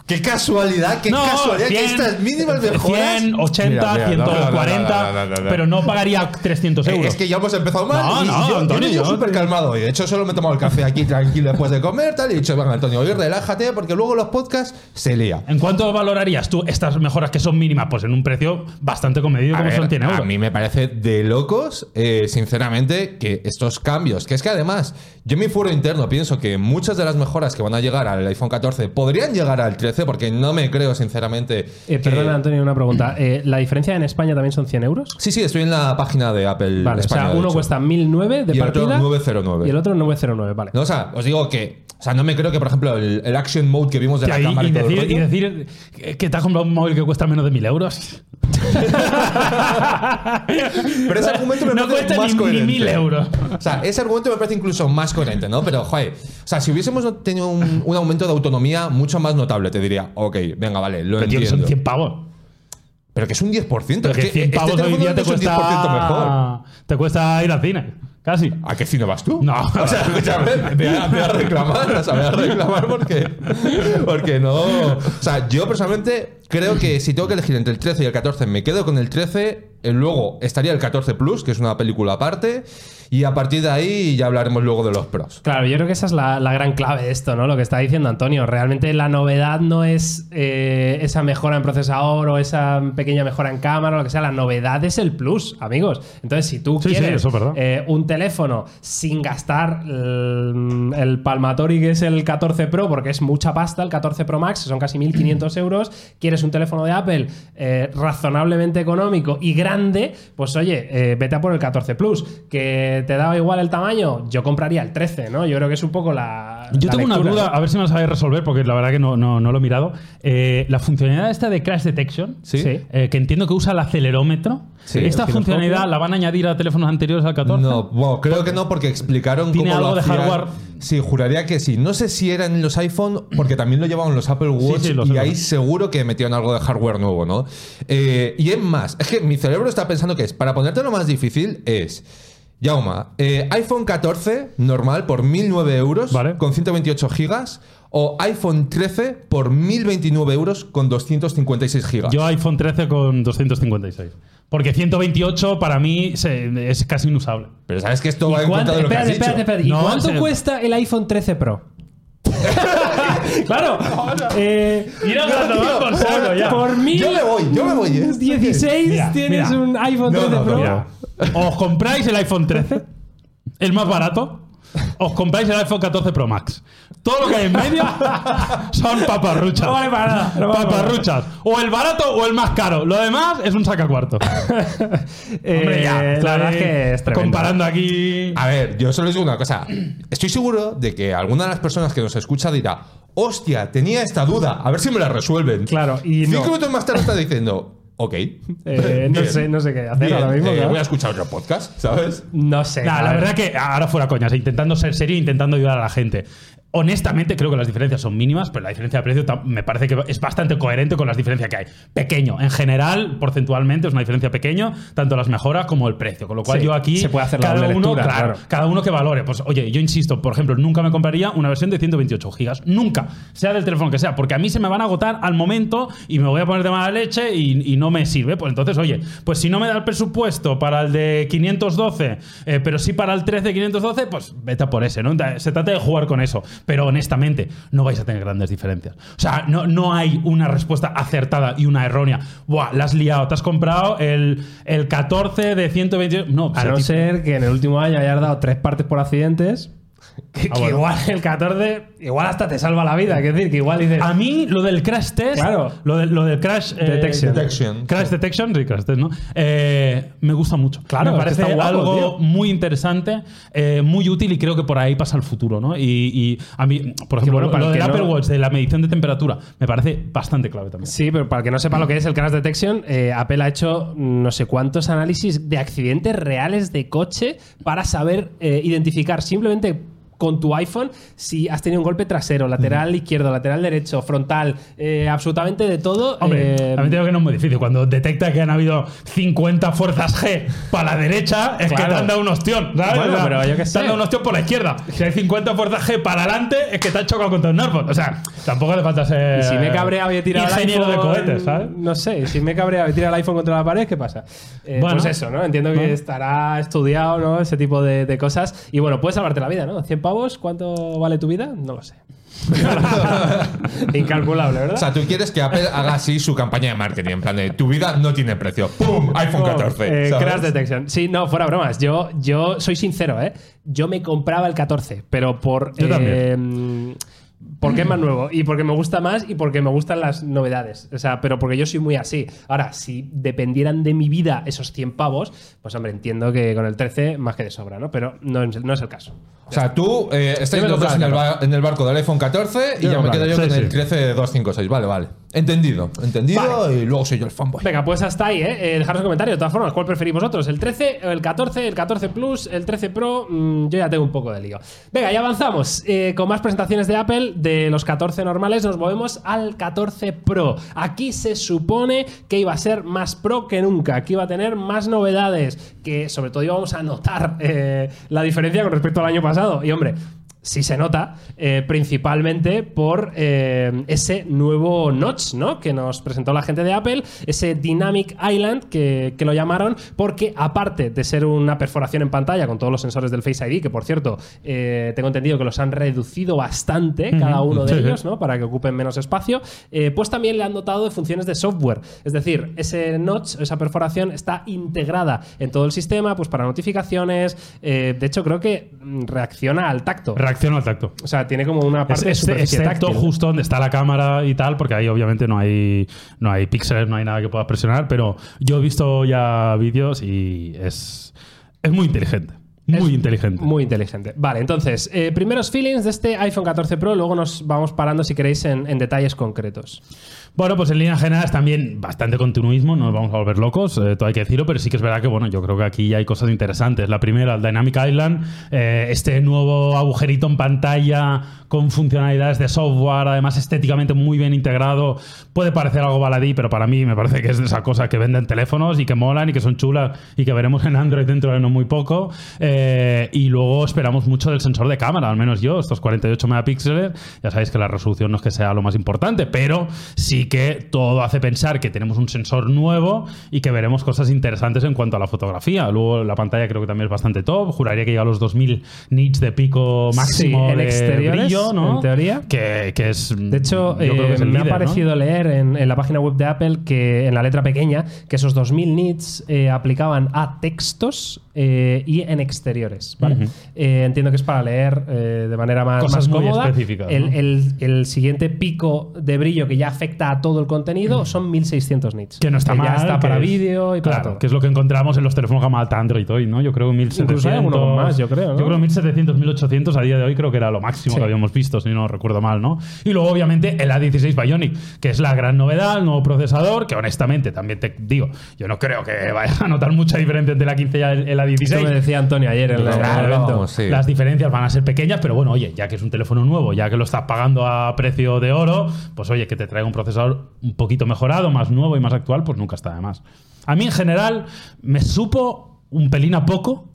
Speaker 3: Qué casualidad, qué casualidad que estas mínimas mejoras.
Speaker 2: 100, 80,
Speaker 3: Mira, mira, no, no, no,
Speaker 2: 140,
Speaker 3: no, no, no, no.
Speaker 2: pero no pagaría 300
Speaker 3: Eh,
Speaker 2: euros.
Speaker 3: Es que ya hemos empezado mal.
Speaker 2: No,
Speaker 3: y
Speaker 2: no,
Speaker 3: yo,
Speaker 2: Antonio,
Speaker 3: yo,
Speaker 2: yo-
Speaker 3: súper calmado. Y de hecho, solo me he tomado el café aquí tranquilo después de comer. Tal, y he dicho, venga, Antonio, hoy relájate porque luego los podcasts se lía.
Speaker 2: ¿En cuánto valorarías tú estas mejoras que son mínimas? Pues en un precio bastante comedido
Speaker 3: A,
Speaker 2: como
Speaker 3: ver,
Speaker 2: son 100 euros.
Speaker 3: a mí me parece de locos, eh, sinceramente, que estos cambios, que es que además, yo en mi foro interno pienso que muchas de las mejoras que van a llegar al iPhone 14 podrían llegar al 13, porque no me creo, sinceramente.
Speaker 1: Eh,
Speaker 3: que-
Speaker 1: perdona, Antonio, una pregunta. Eh, ¿La diferencia en España también son 100 euros?
Speaker 3: Sí, sí, estoy en la página de Apple.
Speaker 1: Vale,
Speaker 3: España,
Speaker 1: o sea, uno cuesta 1009 de
Speaker 3: Y el otro
Speaker 1: partida
Speaker 3: 909.
Speaker 1: y el otro 909, vale.
Speaker 3: No, o sea, os digo que. O sea, no me creo que, por ejemplo, el, el Action Mode que vimos de la
Speaker 2: y,
Speaker 3: cámara y,
Speaker 2: y
Speaker 3: todo el
Speaker 2: decir, y
Speaker 3: rollo-
Speaker 2: decir que- te has comprado un móvil que cuesta menos de 1000 euros.
Speaker 3: Pero ese argumento me
Speaker 2: no
Speaker 3: parece
Speaker 2: cuesta
Speaker 3: más
Speaker 2: ni,
Speaker 3: coherente.
Speaker 2: 1000 euros.
Speaker 3: O sea, ese argumento me parece incluso más coherente, ¿no? Pero, joder, o sea, si hubiésemos tenido un, un aumento de autonomía mucho más notable, te diría, ok, venga, vale, lo
Speaker 2: Pero tío,
Speaker 3: entiendo.
Speaker 2: son 100 pavos.
Speaker 3: Pero que es un 10%.
Speaker 2: Pero
Speaker 3: es
Speaker 2: que
Speaker 3: que
Speaker 2: 100
Speaker 3: este
Speaker 2: pavos hoy
Speaker 3: teléfono
Speaker 2: día te
Speaker 3: es un 10%
Speaker 2: cuesta.
Speaker 3: mejor.
Speaker 2: Te cuesta ir al cine. Casi.
Speaker 3: ¿A qué cine vas tú?
Speaker 2: No.
Speaker 3: O sea, escúchame, ve a, ve a reclamar, o sea, ve a reclamar porque, porque no. O sea, yo personalmente creo que si tengo que elegir entre el 13 y el 14, me quedo con el 13. eh, Luego estaría el 14 Plus, que es una película aparte. Y a partir de ahí ya hablaremos luego de los pros.
Speaker 1: Claro, yo creo que esa es la, la gran clave de esto, ¿no? Lo que está diciendo Antonio. Realmente la novedad no es eh, esa mejora en procesador o esa pequeña mejora en cámara o lo que sea. La novedad es el plus, amigos. Entonces, si tú
Speaker 2: Sí, sí,
Speaker 1: quieres
Speaker 2: eso
Speaker 1: eh, un teléfono sin gastar el, el Palmatori que es el 14 Pro, porque es mucha pasta, el 14 Pro Max, son casi 1.500 euros, quieres un teléfono de Apple eh, razonablemente económico y grande, pues oye, eh, vete a por el 14 Plus. Que te daba igual el tamaño, yo compraría el 13, ¿no? Yo creo que es un poco la.
Speaker 2: Yo
Speaker 1: la
Speaker 2: tengo una duda,
Speaker 1: ¿no?
Speaker 2: a ver si me la sabéis resolver, porque la verdad que no, no, no lo he mirado. Eh, la funcionalidad esta de Crash Detection,
Speaker 3: Sí.
Speaker 2: Eh, que entiendo que usa el acelerómetro,
Speaker 3: Sí,
Speaker 2: ¿esta
Speaker 1: el
Speaker 2: funcionalidad la van a añadir a teléfonos anteriores al 14?
Speaker 3: No, bueno, creo que no, porque explicaron
Speaker 2: ¿Tiene
Speaker 3: cómo lo
Speaker 2: algo de
Speaker 3: hacían.
Speaker 2: hardware?
Speaker 3: Sí, juraría que sí. No sé si era en los iPhone, porque también lo llevaban los Apple Watch
Speaker 2: sí, lo
Speaker 3: y
Speaker 2: lo
Speaker 3: ahí seguro que metieron algo de hardware nuevo, ¿no? Eh, y es más, es que mi cerebro está pensando que es, para ponértelo más difícil, es. Yauma, eh, iPhone 14 normal por 1009 euros
Speaker 2: Vale.
Speaker 3: con 128 gigas o iPhone 13 por 1029 euros con 256 gigas.
Speaker 2: Yo iPhone 13 con 256. Porque 128 para mí se- es casi inusable.
Speaker 3: Pero sabes que esto va
Speaker 1: ¿Y
Speaker 3: en
Speaker 1: cuánto,
Speaker 3: contra de lo que has
Speaker 1: espérate,
Speaker 3: dicho.
Speaker 1: espérate, espérate. ¿Y
Speaker 2: No,
Speaker 1: cuánto
Speaker 2: se-
Speaker 1: cuesta el iPhone 13 Pro? claro. eh,
Speaker 2: Mira,
Speaker 3: tío,
Speaker 2: por saco ya.
Speaker 1: por mil
Speaker 3: Yo me voy, yo me voy. ¿eh?
Speaker 1: 16
Speaker 2: Mira,
Speaker 1: tienes
Speaker 2: mira.
Speaker 1: un iPhone
Speaker 3: No,
Speaker 1: 13
Speaker 3: no,
Speaker 1: Pro.
Speaker 2: Os compráis el iPhone 13, el más barato. Os compráis el iPhone 14 Pro Max. Todo lo que hay en medio son paparruchas.
Speaker 1: No vale para nada, no vale para
Speaker 2: paparruchas. O el barato o el más caro. Lo demás es un sacacuarto.
Speaker 1: Eh,
Speaker 2: Hombre, ya.
Speaker 1: la verdad es que es tremendo.
Speaker 2: Comparando aquí.
Speaker 3: A ver, yo solo digo una cosa. Estoy seguro de que alguna de las personas que nos escucha dirá, hostia, tenía esta duda, a ver si me la resuelven.
Speaker 1: Claro, y
Speaker 3: Cinco
Speaker 1: no.
Speaker 3: minutos más tarde está diciendo, ok.
Speaker 1: Eh, no, sé, no sé qué hacer
Speaker 3: Bien,
Speaker 1: ahora mismo.
Speaker 3: eh,
Speaker 1: claro.
Speaker 3: voy a escuchar otro podcast, ¿sabes?
Speaker 1: No sé.
Speaker 2: Nah, la
Speaker 1: ver.
Speaker 2: verdad que ahora fuera coñas, intentando ser serio, intentando ayudar a la gente. Honestamente, creo que las diferencias son mínimas, pero la diferencia de precio me parece que es bastante coherente con las diferencias que hay. Pequeño. En general, porcentualmente, es una diferencia pequeña, tanto las mejoras como el precio. Con lo cual,
Speaker 1: Sí,
Speaker 2: yo aquí.
Speaker 1: se puede hacer
Speaker 2: cada uno,
Speaker 1: lectura,
Speaker 2: claro,
Speaker 1: claro.
Speaker 2: cada uno que valore. Pues, oye, yo insisto, por ejemplo, nunca me compraría una versión de 128 gigas. Nunca. Sea del teléfono que sea, porque a mí se me van a agotar al momento y me voy a poner de mala leche y, y no me sirve. Pues entonces, oye, pues si no me da el presupuesto para el de 512, eh, pero sí para el 13 512, pues vete a por ese, ¿no? Se trata de jugar con eso. Pero honestamente, no vais a tener grandes diferencias. O sea, no, no hay una respuesta acertada y una errónea. Buah, la has liado, te has comprado el, el 14 de 128. No,
Speaker 1: A no ser que en el último año hayas dado tres partes por accidentes. Que,
Speaker 2: Ah,
Speaker 1: que
Speaker 2: bueno.
Speaker 1: igual el 14, igual hasta te salva la vida. Es decir, que igual dices.
Speaker 2: A mí lo del crash test,
Speaker 1: Claro.
Speaker 2: lo, de- lo del crash eh,
Speaker 1: Detection.
Speaker 3: Detection.
Speaker 2: Crash detection, sí, crash test, ¿no? Eh, me gusta mucho.
Speaker 1: Claro,
Speaker 2: me
Speaker 1: es que
Speaker 2: parece
Speaker 1: guapo,
Speaker 2: algo
Speaker 1: tío.
Speaker 2: muy interesante, eh, muy útil y creo que por ahí pasa el futuro, ¿no? Y, y a mí, por ejemplo,
Speaker 1: bueno, para
Speaker 2: lo
Speaker 1: el
Speaker 2: del Apple
Speaker 1: no-
Speaker 2: Watch, de la medición de temperatura, me parece bastante clave también.
Speaker 1: Sí, pero para el que no sepa lo que es el crash detection, eh, Apple ha hecho no sé cuántos análisis de accidentes reales de coche para saber eh, identificar simplemente con tu iPhone si has tenido un golpe trasero, lateral izquierdo, lateral derecho, frontal, eh, absolutamente de todo.
Speaker 2: Hombre,
Speaker 1: eh,
Speaker 2: a mí tengo que no es muy difícil. Cuando detecta que han habido 50 fuerzas G para la derecha, es que te han dado un ostión, ¿sabes?
Speaker 1: Bueno, pero yo qué
Speaker 2: Te
Speaker 1: sé.
Speaker 2: han dado un ostión por la izquierda. Si hay 50 fuerzas G para adelante, es que te han chocado contra un árbol. O sea, tampoco hace falta ser.
Speaker 1: y si me he cabreado y he tirado el
Speaker 2: Ingeniero de
Speaker 1: iPhone,
Speaker 2: cohetes, ¿sabes?
Speaker 1: No sé, si me he cabreado y he tirado el iPhone contra la pared, ¿qué pasa? Eh,
Speaker 2: Bueno.
Speaker 1: pues eso, ¿no? Entiendo que estará estudiado, ¿no? Ese tipo de, de cosas. Y bueno, puede salvarte la vida, ¿no? ¿100 pavos? ¿Cuánto vale tu vida? No lo sé. Incalculable, ¿verdad?
Speaker 3: O sea, tú quieres que Apple haga así su campaña de marketing, en plan de tu vida no tiene precio. ¡Pum! iPhone 14.
Speaker 1: Eh, crash detection. Sí, no, fuera bromas. Yo, yo soy sincero, ¿eh? Yo me compraba el 14, pero por.
Speaker 2: Yo
Speaker 1: eh, porque es más nuevo y porque me gusta más y porque me gustan las novedades. O sea, pero porque yo soy muy así. Ahora, si dependieran de mi vida esos 100 pavos, pues hombre, entiendo que con el 13 más que de sobra, ¿no? Pero no, es- no es el caso.
Speaker 3: O sea, tú eh, estáis los dos en el, barco del iPhone 14 y
Speaker 2: Yo
Speaker 3: ya me quedo yo
Speaker 2: compraba.
Speaker 3: con
Speaker 2: Sí,
Speaker 3: el
Speaker 2: sí.
Speaker 3: 13 256. Vale, vale. Entendido, entendido y luego soy yo el fanboy.
Speaker 1: Venga, pues hasta ahí, ¿eh? Eh, Dejaros un comentario. De todas formas, ¿cuál preferís vosotros? ¿El 13, el 14, el 14 Plus, el 13 Pro? Mm, yo ya tengo un poco de lío. Venga, ya avanzamos. Eh, con más presentaciones de Apple, de los 14 normales, nos movemos al 14 Pro. Aquí se supone que iba a ser más pro que nunca, que iba a tener más novedades, que sobre todo íbamos a notar eh, la diferencia con respecto al año pasado. Y hombre. Sí se nota, eh, principalmente por eh, ese nuevo notch, ¿no? Que nos presentó la gente de Apple, ese Dynamic Island que, que lo llamaron, porque aparte de ser una perforación en pantalla con todos los sensores del Face ID, que por cierto, eh, tengo entendido que los han reducido bastante cada uno de ellos, ¿no? Para que ocupen menos espacio, pues también le han dotado de funciones de software. Es decir, ese notch, esa perforación está integrada en todo el sistema, pues para notificaciones. de hecho, creo que reacciona al tacto.
Speaker 2: Al tacto.
Speaker 1: O sea, tiene como una parte de
Speaker 2: es- excepto
Speaker 1: táctil.
Speaker 2: justo donde está la cámara y tal, porque ahí obviamente no hay, no hay píxeles, no hay nada que puedas presionar, pero yo he visto ya vídeos y es, es muy inteligente. Muy
Speaker 1: Es
Speaker 2: inteligente.
Speaker 1: Muy inteligente. Vale, entonces, eh, primeros feelings de este iPhone 14 Pro, luego nos vamos parando si queréis en, en detalles concretos.
Speaker 2: Bueno, pues en líneas generales también bastante continuismo, no nos vamos a volver locos, eh, todo hay que decirlo, pero sí que es verdad que, bueno, yo creo que aquí hay cosas interesantes. La primera, el Dynamic Island, eh, este nuevo agujerito en pantalla con funcionalidades de software, además estéticamente muy bien integrado, puede parecer algo baladí, pero para mí me parece que es de esa cosa que venden teléfonos y que molan y que son chulas y que veremos en Android dentro de no muy poco. Eh, y luego esperamos mucho del sensor de cámara, al menos yo, estos 48 megapíxeles. Ya sabéis que la resolución no es que sea lo más importante, pero sí que todo hace pensar que tenemos un sensor nuevo y que veremos cosas interesantes en cuanto a la fotografía. Luego la pantalla creo que también es bastante top. Juraría que llega a los 2000 nits de pico máximo
Speaker 1: Sí, en
Speaker 2: de
Speaker 1: exteriores,
Speaker 2: brillo, ¿no?
Speaker 1: en teoría.
Speaker 2: Que, que es.
Speaker 1: De hecho,
Speaker 2: yo creo que
Speaker 1: eh,
Speaker 2: es el
Speaker 1: me ha parecido leer en, en la página web de Apple que en la letra pequeña que esos 2000 nits eh, aplicaban a textos eh, y en exteriores. Eh, entiendo que es para leer eh, de manera más,
Speaker 2: Cosas
Speaker 1: más
Speaker 2: muy
Speaker 1: cómoda. El,
Speaker 2: ¿no?
Speaker 1: el- el siguiente pico de brillo que ya afecta a todo el contenido son 1600 nits.
Speaker 2: Que no está mal.
Speaker 1: Ya está para
Speaker 2: es-
Speaker 1: vídeo y para
Speaker 2: Claro,
Speaker 1: todo.
Speaker 2: que es lo que encontramos en los teléfonos gama alta Android hoy, ¿no? Yo creo que 1700.
Speaker 1: Incluso hay alguno más, yo creo, ¿no?
Speaker 2: Yo creo que 1700, 1800 a día de hoy creo que era lo máximo
Speaker 1: Sí.
Speaker 2: que habíamos visto, si no recuerdo mal, ¿no? Y luego, obviamente, el A16 Bionic, que es la gran novedad, el nuevo procesador, que honestamente también te digo, yo no creo que vaya a notar mucha diferencia entre la 15 y el, el
Speaker 1: Esto me
Speaker 2: A16.
Speaker 1: decía Antonio ayer en el, evento.
Speaker 3: sí.
Speaker 2: Las diferencias van a ser pequeñas, pero bueno, oye, ya que es un teléfono nuevo, ya que lo estás pagando a precio de oro, pues oye, que te traiga un procesador un poquito mejorado, más nuevo y más actual, pues nunca está de más. A mí en general me supo un pelín a poco,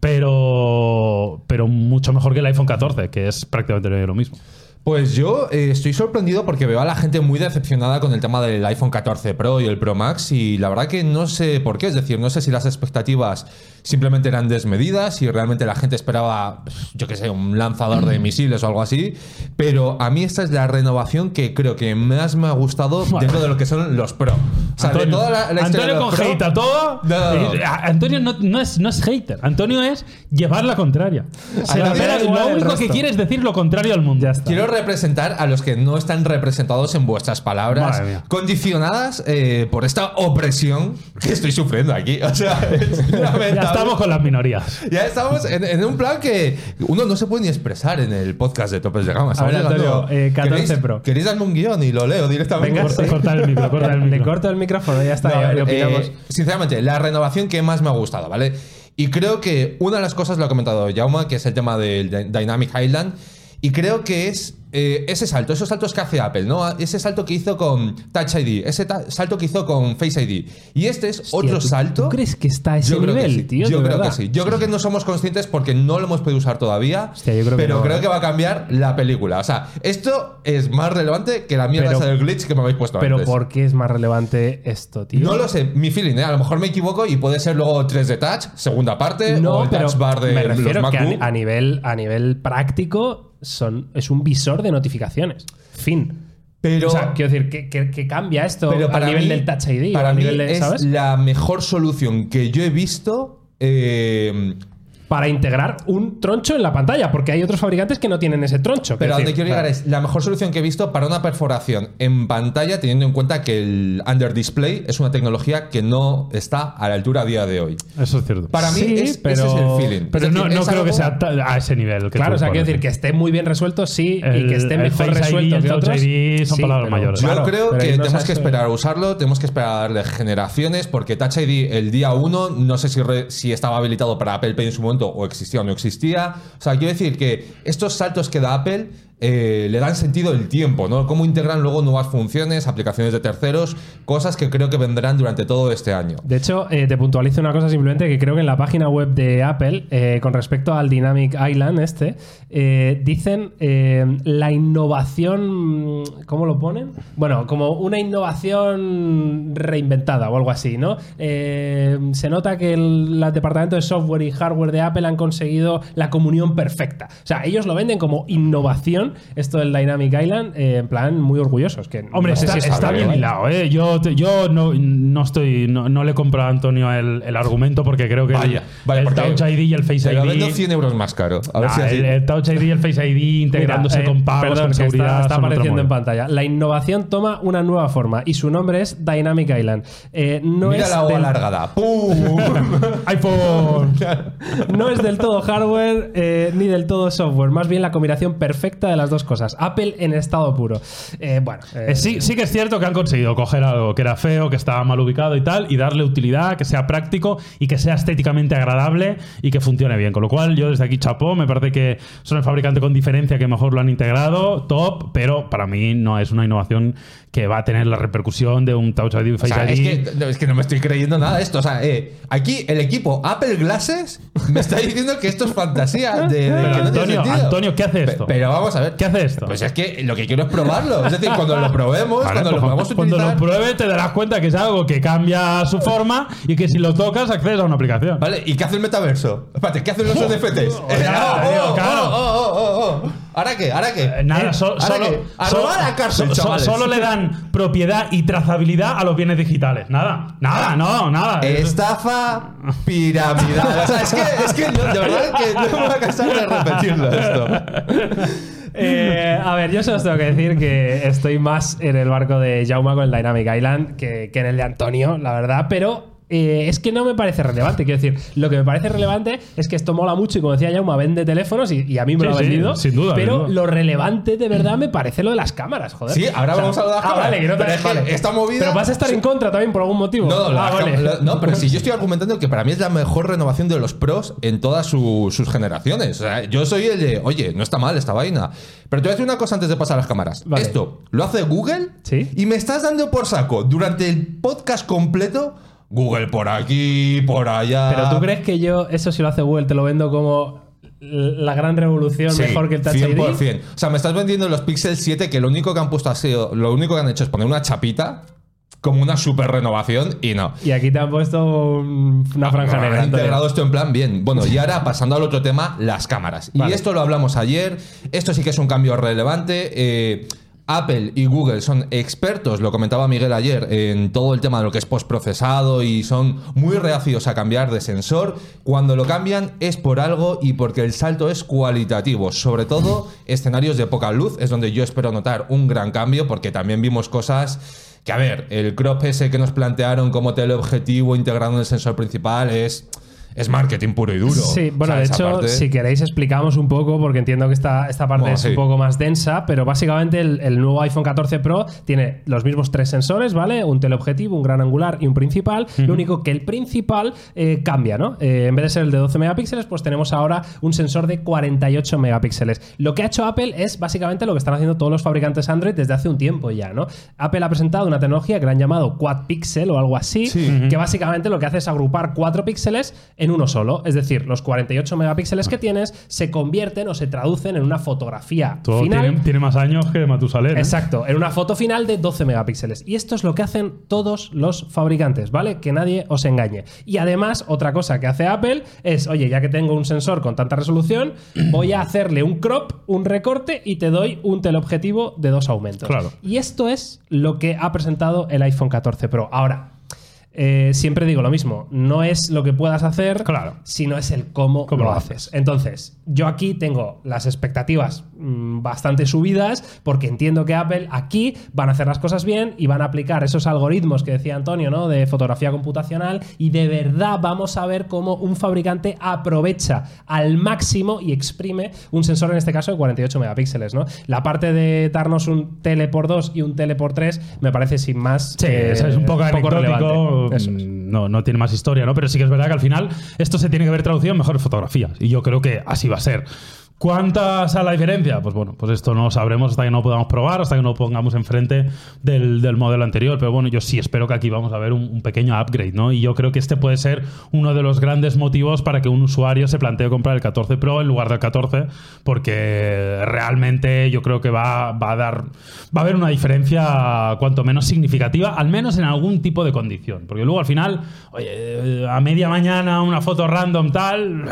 Speaker 2: pero, pero mucho mejor que el iPhone 14, que es prácticamente lo mismo.
Speaker 3: Pues yo eh, estoy sorprendido porque veo a la gente muy decepcionada con el tema del iPhone 14 Pro y el Pro Max y la verdad que no sé por qué, es decir, no sé si las expectativas simplemente eran desmedidas y realmente la gente esperaba, yo qué sé, un lanzador de misiles o algo así. Pero a mí esta es la renovación que creo que más me ha gustado dentro de lo que son los Pro. O sea, de
Speaker 2: Antonio,
Speaker 3: toda la, la
Speaker 2: Antonio
Speaker 3: de
Speaker 2: con
Speaker 3: Pro-
Speaker 2: hate a todo.
Speaker 3: No, no, no.
Speaker 2: Eh, a- Antonio no, es, no es hater. Antonio es llevar la contraria. Se la pela- lo único que quiere es decir lo contrario al mundo.
Speaker 1: Ya está.
Speaker 3: Quiero representar a los que no están representados en vuestras palabras, condicionadas eh, por esta opresión que estoy sufriendo aquí. O sea, es lamentable.
Speaker 2: Estamos con las minorías.
Speaker 3: Ya estamos en, en un plan que uno no se puede ni expresar en el podcast de Topes de Gama.
Speaker 1: A ver, Antonio, eh, 14
Speaker 3: ¿Queréis,
Speaker 1: Pro.
Speaker 3: ¿Queréis darme un guion y lo leo directamente?
Speaker 1: Venga,
Speaker 2: Corta, corta el micro, corta el
Speaker 1: Le
Speaker 2: micro.
Speaker 1: corto el micrófono, ya está,
Speaker 3: No,
Speaker 1: ya,
Speaker 3: eh, sinceramente, la renovación que más me ha gustado, ¿vale? Y creo que una de las cosas lo ha comentado Jauma, que es el tema del Dy- Dynamic Island. Y creo que es eh, ese salto, esos saltos que hace Apple, ¿no? Ese salto que hizo con Touch ID, ese salto que hizo con Face ID. Y este es otro
Speaker 1: ¿tú-
Speaker 3: salto.
Speaker 1: ¿Tú crees que está a ese
Speaker 3: Yo que
Speaker 1: nivel,
Speaker 3: sí.
Speaker 1: tío?
Speaker 3: Yo
Speaker 1: de
Speaker 3: creo
Speaker 1: verdad?
Speaker 3: que sí. Yo creo que no somos conscientes porque no lo hemos podido usar todavía.
Speaker 1: Hostia, yo creo que
Speaker 3: pero
Speaker 1: no,
Speaker 3: creo
Speaker 1: eh.
Speaker 3: que va a cambiar la película. O sea, esto es más relevante que la mierda
Speaker 1: Pero-
Speaker 3: del glitch que me habéis puesto
Speaker 1: Pero
Speaker 3: antes.
Speaker 1: ¿por qué es más relevante esto, tío?
Speaker 3: No lo sé, mi feeling, ¿eh? A lo mejor me equivoco y puede ser luego 3D Touch, segunda parte, o
Speaker 1: No,
Speaker 3: el
Speaker 1: pero
Speaker 3: Touch Bar de
Speaker 1: me
Speaker 3: los
Speaker 1: que a nivel, a nivel práctico son, es un visor de notificaciones. Fin.
Speaker 3: Pero,
Speaker 1: o sea, quiero decir, que, que- que cambia esto
Speaker 3: pero
Speaker 1: a
Speaker 3: para
Speaker 1: nivel
Speaker 3: mí-
Speaker 1: del Touch ID.
Speaker 3: Para
Speaker 1: a
Speaker 3: mí
Speaker 1: nivel de,
Speaker 3: es la mejor solución que yo he visto. eh,
Speaker 1: Para integrar un troncho en la pantalla, porque hay otros fabricantes que no tienen ese troncho.
Speaker 3: Pero a donde
Speaker 1: decir,
Speaker 3: quiero llegar
Speaker 1: sea,
Speaker 3: es la mejor solución que he visto para una perforación en pantalla, teniendo en cuenta que el under display es una tecnología que no está a la altura a día de hoy.
Speaker 2: Eso es cierto.
Speaker 3: Para mí
Speaker 1: Sí,
Speaker 3: es-
Speaker 1: pero-
Speaker 3: ese es el feeling.
Speaker 2: pero
Speaker 3: Es
Speaker 2: no,
Speaker 3: decir,
Speaker 2: no creo que
Speaker 3: algo-
Speaker 2: sea ta- a ese nivel. Que
Speaker 1: Claro, o sea, quiero decir que esté muy bien resuelto, sí, y que esté
Speaker 2: el
Speaker 1: mejor
Speaker 2: Face ID
Speaker 1: resuelto
Speaker 2: el
Speaker 1: que
Speaker 2: Touch
Speaker 1: otros.
Speaker 2: ID son
Speaker 1: sí,
Speaker 2: palabras mayores.
Speaker 3: Yo
Speaker 1: claro,
Speaker 3: creo que
Speaker 1: no
Speaker 3: tenemos que esperar a usarlo, tenemos que esperar a darle generaciones, porque Touch ID el día 1, no sé si, re- si estaba habilitado para Apple Pay en su momento o existía o no existía. O sea, quiero decir que estos saltos que da Apple eh, le dan sentido el tiempo, ¿no? Cómo integran luego nuevas funciones, aplicaciones de terceros, cosas que creo que vendrán durante todo este año.
Speaker 1: De hecho, eh, te puntualizo una cosa simplemente que creo que en la página web de Apple, eh, con respecto al Dynamic Island este, eh, dicen la innovación, ¿cómo lo ponen? Bueno, como una innovación reinventada o algo así, ¿no? Se nota que el, la departamento de software y hardware de Apple han conseguido la comunión perfecta. O sea, ellos lo venden como innovación, esto del Dynamic Island, eh, en plan muy orgullosos. Que
Speaker 2: Hombre,
Speaker 1: no sé
Speaker 2: está,
Speaker 1: si
Speaker 2: bien hilado, ¿eh? Yo, te- yo no, no estoy. No, no le compro a Antonio el, el argumento porque creo que
Speaker 3: Vaya,
Speaker 2: el,
Speaker 3: vaya,
Speaker 2: el Touch ID y el Face ID.
Speaker 3: 100 euros más caro. A ver
Speaker 2: Nah,
Speaker 3: si así-
Speaker 2: el, el Touch ID y el Face ID integrándose
Speaker 1: Mira, eh,
Speaker 2: con pagos,
Speaker 1: perdón,
Speaker 2: con
Speaker 1: que
Speaker 2: seguridad.
Speaker 1: Está, apareciendo en pantalla. La innovación toma una nueva forma y su nombre es Dynamic Island. Eh, no,
Speaker 3: Mira
Speaker 1: es
Speaker 3: la O
Speaker 1: del,
Speaker 3: alargada. ¡Pum!
Speaker 2: iPhone.
Speaker 1: no es del todo hardware eh, ni del todo software. Más bien la combinación perfecta de las dos cosas. Apple en estado puro. Eh, bueno, eh,
Speaker 2: Eh, sí, sí que es cierto que han conseguido coger algo que era feo, que estaba mal ubicado y tal, y darle utilidad, que sea práctico y que sea estéticamente agradable y que funcione bien. Con lo cual, yo desde aquí chapó, me parece que son el fabricante con diferencia que mejor lo han integrado, top, pero para mí no es una innovación que va a tener la repercusión de un Touch ID y
Speaker 3: O
Speaker 2: Face
Speaker 3: sea,
Speaker 2: ID.
Speaker 3: es que, no, es que no me estoy creyendo nada de esto. O sea, eh, aquí el equipo Apple Glasses me está diciendo que esto es fantasía. De, de
Speaker 2: Pero
Speaker 3: que no tiene
Speaker 2: Antonio,
Speaker 3: sentido.
Speaker 2: Antonio, ¿qué hace esto?
Speaker 3: Pero vamos a ver.
Speaker 2: ¿Qué hace esto?
Speaker 3: Pues es que lo que quiero es probarlo. Es decir, cuando lo probemos, cuando lo
Speaker 2: pues
Speaker 3: podamos
Speaker 2: cuando
Speaker 3: utilizar.
Speaker 2: lo pruebe te darás cuenta que es algo que cambia su forma y que si lo tocas accedes a una aplicación.
Speaker 3: Vale, ¿y qué hace el metaverso? Espérate, ¿qué hacen los NFTs?
Speaker 2: Tío, claro.
Speaker 3: oh, oh, oh, oh. ¿Ahora qué? ¿Ahora qué?
Speaker 2: Eh, Nada, so-
Speaker 3: ¿Ahora
Speaker 2: solo,
Speaker 3: qué? A
Speaker 2: so-
Speaker 3: robar a la cárcel,
Speaker 2: so- so-
Speaker 3: chavales.
Speaker 2: solo le dan propiedad y trazabilidad a los bienes digitales. Nada, nada, no, nada.
Speaker 3: Estafa piramidal. O sea, es que, es que no, de verdad que no me voy a cansar de repetirlo esto.
Speaker 1: Eh, a ver, yo solo os tengo que decir que estoy más en el barco de Jauma con el Dynamic Island que, que en el de Antonio, la verdad, pero. Eh, es que no me parece relevante. Quiero decir, lo que me parece relevante es que esto mola mucho y como decía Jauma, vende teléfonos y, y a mí me
Speaker 2: Sí,
Speaker 1: lo ha
Speaker 2: sí,
Speaker 1: vendido.
Speaker 2: sin duda,
Speaker 1: Pero
Speaker 2: sin duda.
Speaker 1: lo relevante de verdad me parece lo de las cámaras, joder.
Speaker 3: Sí, ahora
Speaker 1: O sea,
Speaker 3: vamos a hablar de las
Speaker 1: ah,
Speaker 3: cámaras.
Speaker 1: vale, que no te-
Speaker 3: Pero es que
Speaker 1: vale.
Speaker 3: esta movida-
Speaker 1: Pero vas a estar en contra también por algún motivo.
Speaker 3: No,
Speaker 1: Ah, vale.
Speaker 3: la- no, pero si yo estoy argumentando que para mí es la mejor renovación de los pros en todas su- sus generaciones. O sea, yo soy el de, oye, no está mal esta vaina. Pero te voy a decir una cosa antes de pasar a las cámaras.
Speaker 1: Vale.
Speaker 3: Esto lo hace Google
Speaker 1: Sí.
Speaker 3: y me estás dando por saco durante el podcast completo. Google por aquí, por allá.
Speaker 1: Pero tú crees que yo, eso si lo hace Google, te lo vendo como la gran revolución
Speaker 3: Sí,
Speaker 1: mejor que el Touch
Speaker 3: 100%.
Speaker 1: ID?
Speaker 3: O sea, me estás vendiendo los Pixel 7 que lo único que han puesto ha sido, lo único que han hecho es poner una chapita como una super renovación y no.
Speaker 1: Y aquí te han puesto un- una franja
Speaker 3: Han
Speaker 1: negra. Antonio.
Speaker 3: integrado esto en plan bien. Bueno, y ahora pasando al otro tema, las cámaras.
Speaker 1: Vale.
Speaker 3: Y esto lo hablamos ayer. Esto sí que es un cambio relevante. Eh, Apple y Google son expertos, lo comentaba Miguel ayer, en todo el tema de lo que es postprocesado y son muy reacios a cambiar de sensor. Cuando lo cambian es por algo y porque el salto es cualitativo. Sobre todo escenarios de poca luz es donde yo espero notar un gran cambio porque también vimos cosas que, a ver, el crop ese que nos plantearon como teleobjetivo integrado en el sensor principal es, es marketing puro y duro.
Speaker 1: Sí, bueno,
Speaker 3: O sea,
Speaker 1: de hecho,
Speaker 3: parte-
Speaker 1: si queréis explicamos un poco, porque entiendo que esta, esta parte
Speaker 3: Bueno,
Speaker 1: es un poco más densa, pero básicamente el, el nuevo iPhone 14 Pro tiene los mismos tres sensores, ¿vale? Un teleobjetivo, un gran angular y un principal. Lo único que el principal eh, cambia, ¿no? Eh, en vez de ser el de 12 megapíxeles, pues tenemos ahora un sensor de 48 megapíxeles. Lo que ha hecho Apple es básicamente lo que están haciendo todos los fabricantes Android desde hace un tiempo ya, ¿no? Apple ha presentado una tecnología que le han llamado Quad Pixel o algo así, que básicamente lo que hace es agrupar cuatro píxeles en uno solo. Es decir, los 48 megapíxeles que tienes se convierten o se traducen en una fotografía
Speaker 2: Todo
Speaker 1: final.
Speaker 2: tiene, tiene más años que Matusalén. ¿eh?
Speaker 1: Exacto, en una foto final de 12 megapíxeles. Y esto es lo que hacen todos los fabricantes, ¿vale? Que nadie os engañe. Y además, otra cosa que hace Apple es, oye, ya que tengo un sensor con tanta resolución, voy a hacerle un crop, un recorte y te doy un teleobjetivo de dos aumentos.
Speaker 2: Claro.
Speaker 1: Y esto es lo que ha presentado el iPhone 14 Pro. Ahora, eh, siempre digo lo mismo, no es lo que puedas hacer,
Speaker 2: Claro.
Speaker 1: sino es el cómo,
Speaker 2: ¿Cómo
Speaker 1: lo
Speaker 2: lo
Speaker 1: haces. Entonces, yo aquí tengo las expectativas mm, bastante subidas porque entiendo que Apple aquí van a hacer las cosas bien y van a aplicar esos algoritmos que decía Antonio, ¿no? De fotografía computacional y de verdad vamos a ver cómo un fabricante aprovecha al máximo y exprime un sensor en este caso de 48 megapíxeles, ¿no? La parte de darnos un tele por 2 y un tele por 3 me parece sin más
Speaker 2: Sí,
Speaker 1: eh,
Speaker 2: eso es un poco anecdótico.
Speaker 1: relevante.
Speaker 2: Mm, No, no tiene más historia, ¿no? Pero sí que es verdad que al final esto se tiene que ver traducido en mejores fotografías. Y yo creo que así va a ser. ¿Cuánta es la diferencia? Pues bueno, pues esto no lo sabremos hasta que no lo podamos probar, hasta que no lo pongamos enfrente del, del modelo anterior. Pero bueno, yo sí espero que aquí vamos a ver un, un pequeño upgrade, ¿no? Y yo creo que este puede ser uno de los grandes motivos para que un usuario se plantee comprar el 14 Pro en lugar del 14, porque realmente yo creo que va, va a dar. Va a haber una diferencia cuanto menos significativa, al menos en algún tipo de condición. Porque luego al final, oye, a media mañana una foto random tal,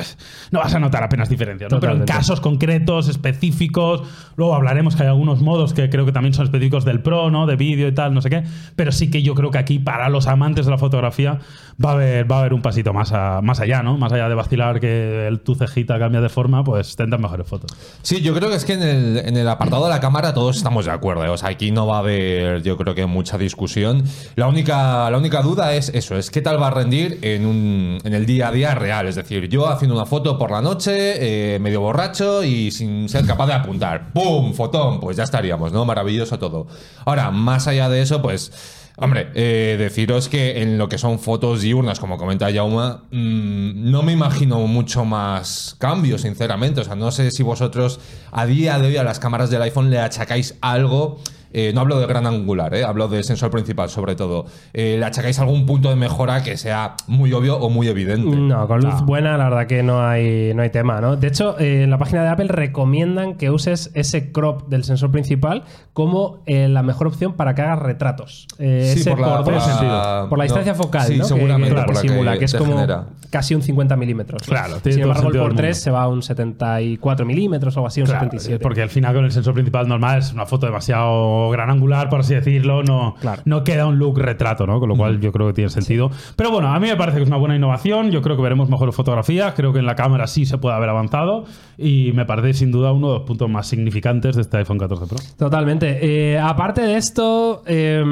Speaker 2: no vas a notar apenas diferencia, ¿no? Pero en
Speaker 1: Totalmente.
Speaker 2: Concretos, específicos, luego hablaremos que hay algunos modos que creo que también son específicos del Pro, ¿no? De vídeo y tal, no sé qué. Pero sí que yo creo que aquí, para los amantes de la fotografía, va a haber, va a haber un pasito más, a- más allá, ¿no? Más allá de vacilar que el, tu cejita cambia de forma, pues tendrán mejores fotos.
Speaker 3: Sí, yo creo que es que en el, en el apartado de la cámara todos estamos de acuerdo. ¿eh? O sea, aquí no va a haber, yo creo que mucha discusión. La única, la única duda es eso, es qué tal va a rendir en, un, en el día a día real. Es decir, yo haciendo una foto por la noche, eh, medio borracho y sin ser capaz de apuntar. ¡Pum! Fotón, pues ya estaríamos, ¿no? Maravilloso todo. Ahora, más allá de eso, pues... Hombre, eh, deciros que en lo que son fotos diurnas, como comenta Jauma, mm, no me imagino mucho más cambio, sinceramente. O sea, no sé si vosotros a día de hoy a las cámaras del iPhone le achacáis algo. Eh, no hablo de gran angular, eh, hablo del sensor principal sobre todo. Eh, ¿Le achacáis algún punto de mejora que sea muy obvio o muy evidente?
Speaker 1: No, con luz buena la verdad que no hay, no hay tema, ¿no? De hecho, eh, en la página de Apple recomiendan que uses ese crop del sensor principal como eh, la mejor opción para que hagas retratos. Eh,
Speaker 3: Sí,
Speaker 1: ese
Speaker 3: por la-
Speaker 1: por
Speaker 3: la-
Speaker 1: por la distancia
Speaker 3: no,
Speaker 1: focal,
Speaker 3: sí,
Speaker 1: ¿no? Que-
Speaker 3: seguramente,
Speaker 1: que,
Speaker 3: por la que
Speaker 1: simula, que es como casi un 50 milímetros. ¿no?
Speaker 2: Claro,
Speaker 1: Sin
Speaker 2: todo
Speaker 1: embargo, el por
Speaker 2: del
Speaker 1: 3
Speaker 2: mundo.
Speaker 1: se va a un 74 milímetros o algo así, un
Speaker 2: Claro,
Speaker 1: 77.
Speaker 2: Porque al final con el sensor principal normal es una foto demasiado gran angular, por así decirlo, no,
Speaker 1: Claro.
Speaker 2: no queda un look retrato, ¿no? Con lo cual yo creo que tiene sentido. Pero bueno, a mí me parece que es una buena innovación, yo creo que veremos mejores fotografías, creo que en la cámara sí se puede haber avanzado y me parece sin duda uno de los puntos más significantes de este iPhone 14 Pro.
Speaker 1: Totalmente. Eh, aparte de esto, eh,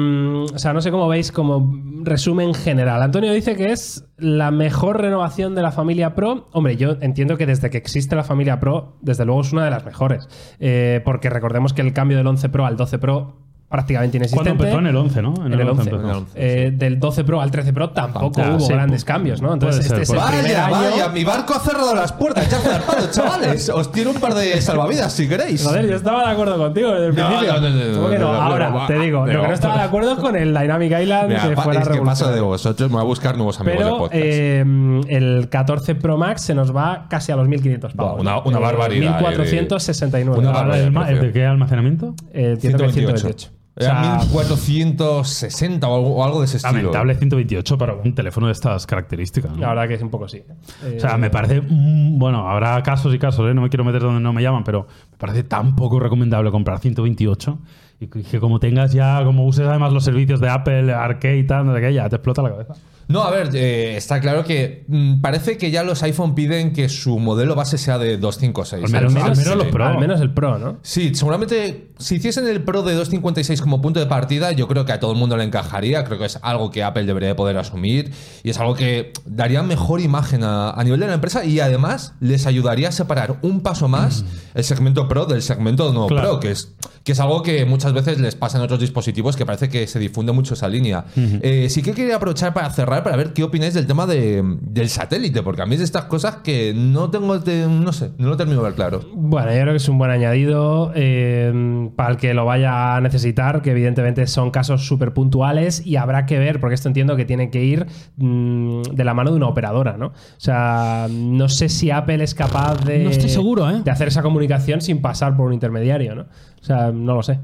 Speaker 1: o sea, no sé cómo veis como resumen general. Antonio dice que es la mejor renovación de la familia Pro. Hombre, yo entiendo que desde que existe la familia Pro, desde luego es una de las mejores. Eh, porque recordemos que el cambio del 11 Pro al 12 Pro prácticamente
Speaker 2: ¿Cuándo
Speaker 1: inexistente.
Speaker 2: empezó? En el 11, ¿no?
Speaker 1: En el 11.
Speaker 3: el 11.
Speaker 1: Eh, del 12 Pro al 13 Pro tampoco
Speaker 2: Ah,
Speaker 1: hubo
Speaker 2: sí,
Speaker 1: grandes cambios, ¿no? Entonces, este
Speaker 2: ser,
Speaker 1: es el primer
Speaker 3: Vaya,
Speaker 1: año.
Speaker 3: vaya, mi barco ha cerrado las puertas, al palo, chavales. Os tiro un par de salvavidas si queréis.
Speaker 1: Joder, yo estaba de acuerdo contigo desde el
Speaker 3: No,
Speaker 1: principio.
Speaker 3: no, no, no,
Speaker 1: ¿Cómo que no?
Speaker 3: no, no,
Speaker 1: Ahora, te digo, lo que no estaba de acuerdo es con el Dynamic Island
Speaker 3: Mira,
Speaker 1: que fue la
Speaker 3: es que paso de
Speaker 1: revolución.
Speaker 3: vosotros, me voy a buscar nuevos amigos de
Speaker 1: Pero
Speaker 3: podcast.
Speaker 1: eh, el 14 Pro Max se nos va casi a los 1500 pavos.
Speaker 3: Una- una barbaridad, eh,
Speaker 1: 1469.
Speaker 3: Una
Speaker 2: Ahora,
Speaker 3: barbaridad.
Speaker 2: ¿el ma- ¿el ¿De qué almacenamiento?
Speaker 1: Eh, entiendo que
Speaker 3: 128.
Speaker 1: 128.
Speaker 3: Era
Speaker 1: sea,
Speaker 3: 1460 o algo, o algo de ese estilo.
Speaker 2: Lamentable 128 para un teléfono de estas características. ¿no?
Speaker 1: La verdad que es un poco sí. Eh,
Speaker 2: O sea, me parece. mm, Bueno, habrá casos y casos, ¿eh? no me quiero meter donde no me llaman, pero me parece tan poco recomendable comprar 128 y que que como tengas ya, como uses además los servicios de Apple, Arcade y tal, no sé qué, ya te explota la cabeza.
Speaker 3: No, a ver, eh, está claro que mm, parece que ya los iPhone piden que su modelo base sea de 256.
Speaker 2: Al menos- al menos los Pro.
Speaker 1: Al menos el Pro, ¿no?
Speaker 3: Sí, seguramente si hiciesen el Pro de 256 como punto de partida, yo creo que a todo el mundo le encajaría. Creo que es algo que Apple debería de poder asumir y es algo que daría mejor imagen a, a nivel de la empresa y además les ayudaría a separar un paso más el segmento Pro del segmento no
Speaker 2: Claro.
Speaker 3: Pro, que es, que es algo que muchas veces les pasa en otros dispositivos que parece que se difunde mucho esa línea. Eh, sí que quería aprovechar para cerrar para ver qué opináis del tema de- del satélite, porque a mí es de estas cosas que no tengo, de- no sé, no lo termino de ver claro.
Speaker 1: Bueno, yo creo que es un buen añadido eh, para el que lo vaya a necesitar, que evidentemente son casos súper puntuales y habrá que ver, porque esto entiendo que tiene que ir mm, de la mano de una operadora, ¿no? O sea, no sé si Apple es capaz de,
Speaker 2: No estoy seguro, ¿eh?
Speaker 1: de hacer esa comunicación sin pasar por un intermediario, ¿no? O sea, no lo sé.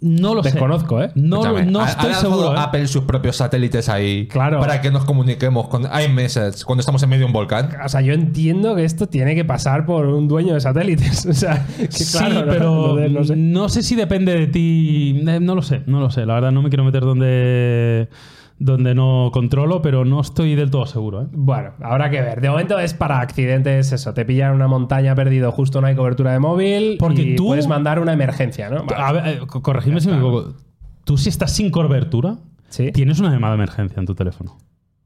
Speaker 2: No lo
Speaker 1: Desconozco, ¿eh?
Speaker 2: No,
Speaker 3: Escúchame,
Speaker 2: no
Speaker 3: ha-
Speaker 2: estoy seguro. ¿eh?
Speaker 3: Apple sus propios satélites ahí
Speaker 1: Claro.
Speaker 3: para que nos comuniquemos con iMessage cuando estamos en medio de un volcán.
Speaker 1: O sea, yo entiendo que esto tiene que pasar por un dueño de satélites. O sea, que
Speaker 2: sí,
Speaker 1: claro, ¿no?
Speaker 2: pero
Speaker 1: Entonces, no sé.
Speaker 2: si depende de ti. Eh, No lo sé, no lo sé. La verdad, no me quiero meter donde, donde no controlo, pero no estoy del todo seguro. ¿eh?
Speaker 1: Bueno, habrá que ver. De momento es para accidentes, eso. Te pillan en una montaña perdido, justo no hay cobertura de móvil.
Speaker 2: Porque
Speaker 1: y
Speaker 2: tú-
Speaker 1: puedes mandar una emergencia, ¿no? Vale.
Speaker 2: A ver, eh, co- corregidme si me equivoco. Tú, si estás sin cobertura,
Speaker 1: Sí.
Speaker 2: tienes una llamada de emergencia en tu teléfono.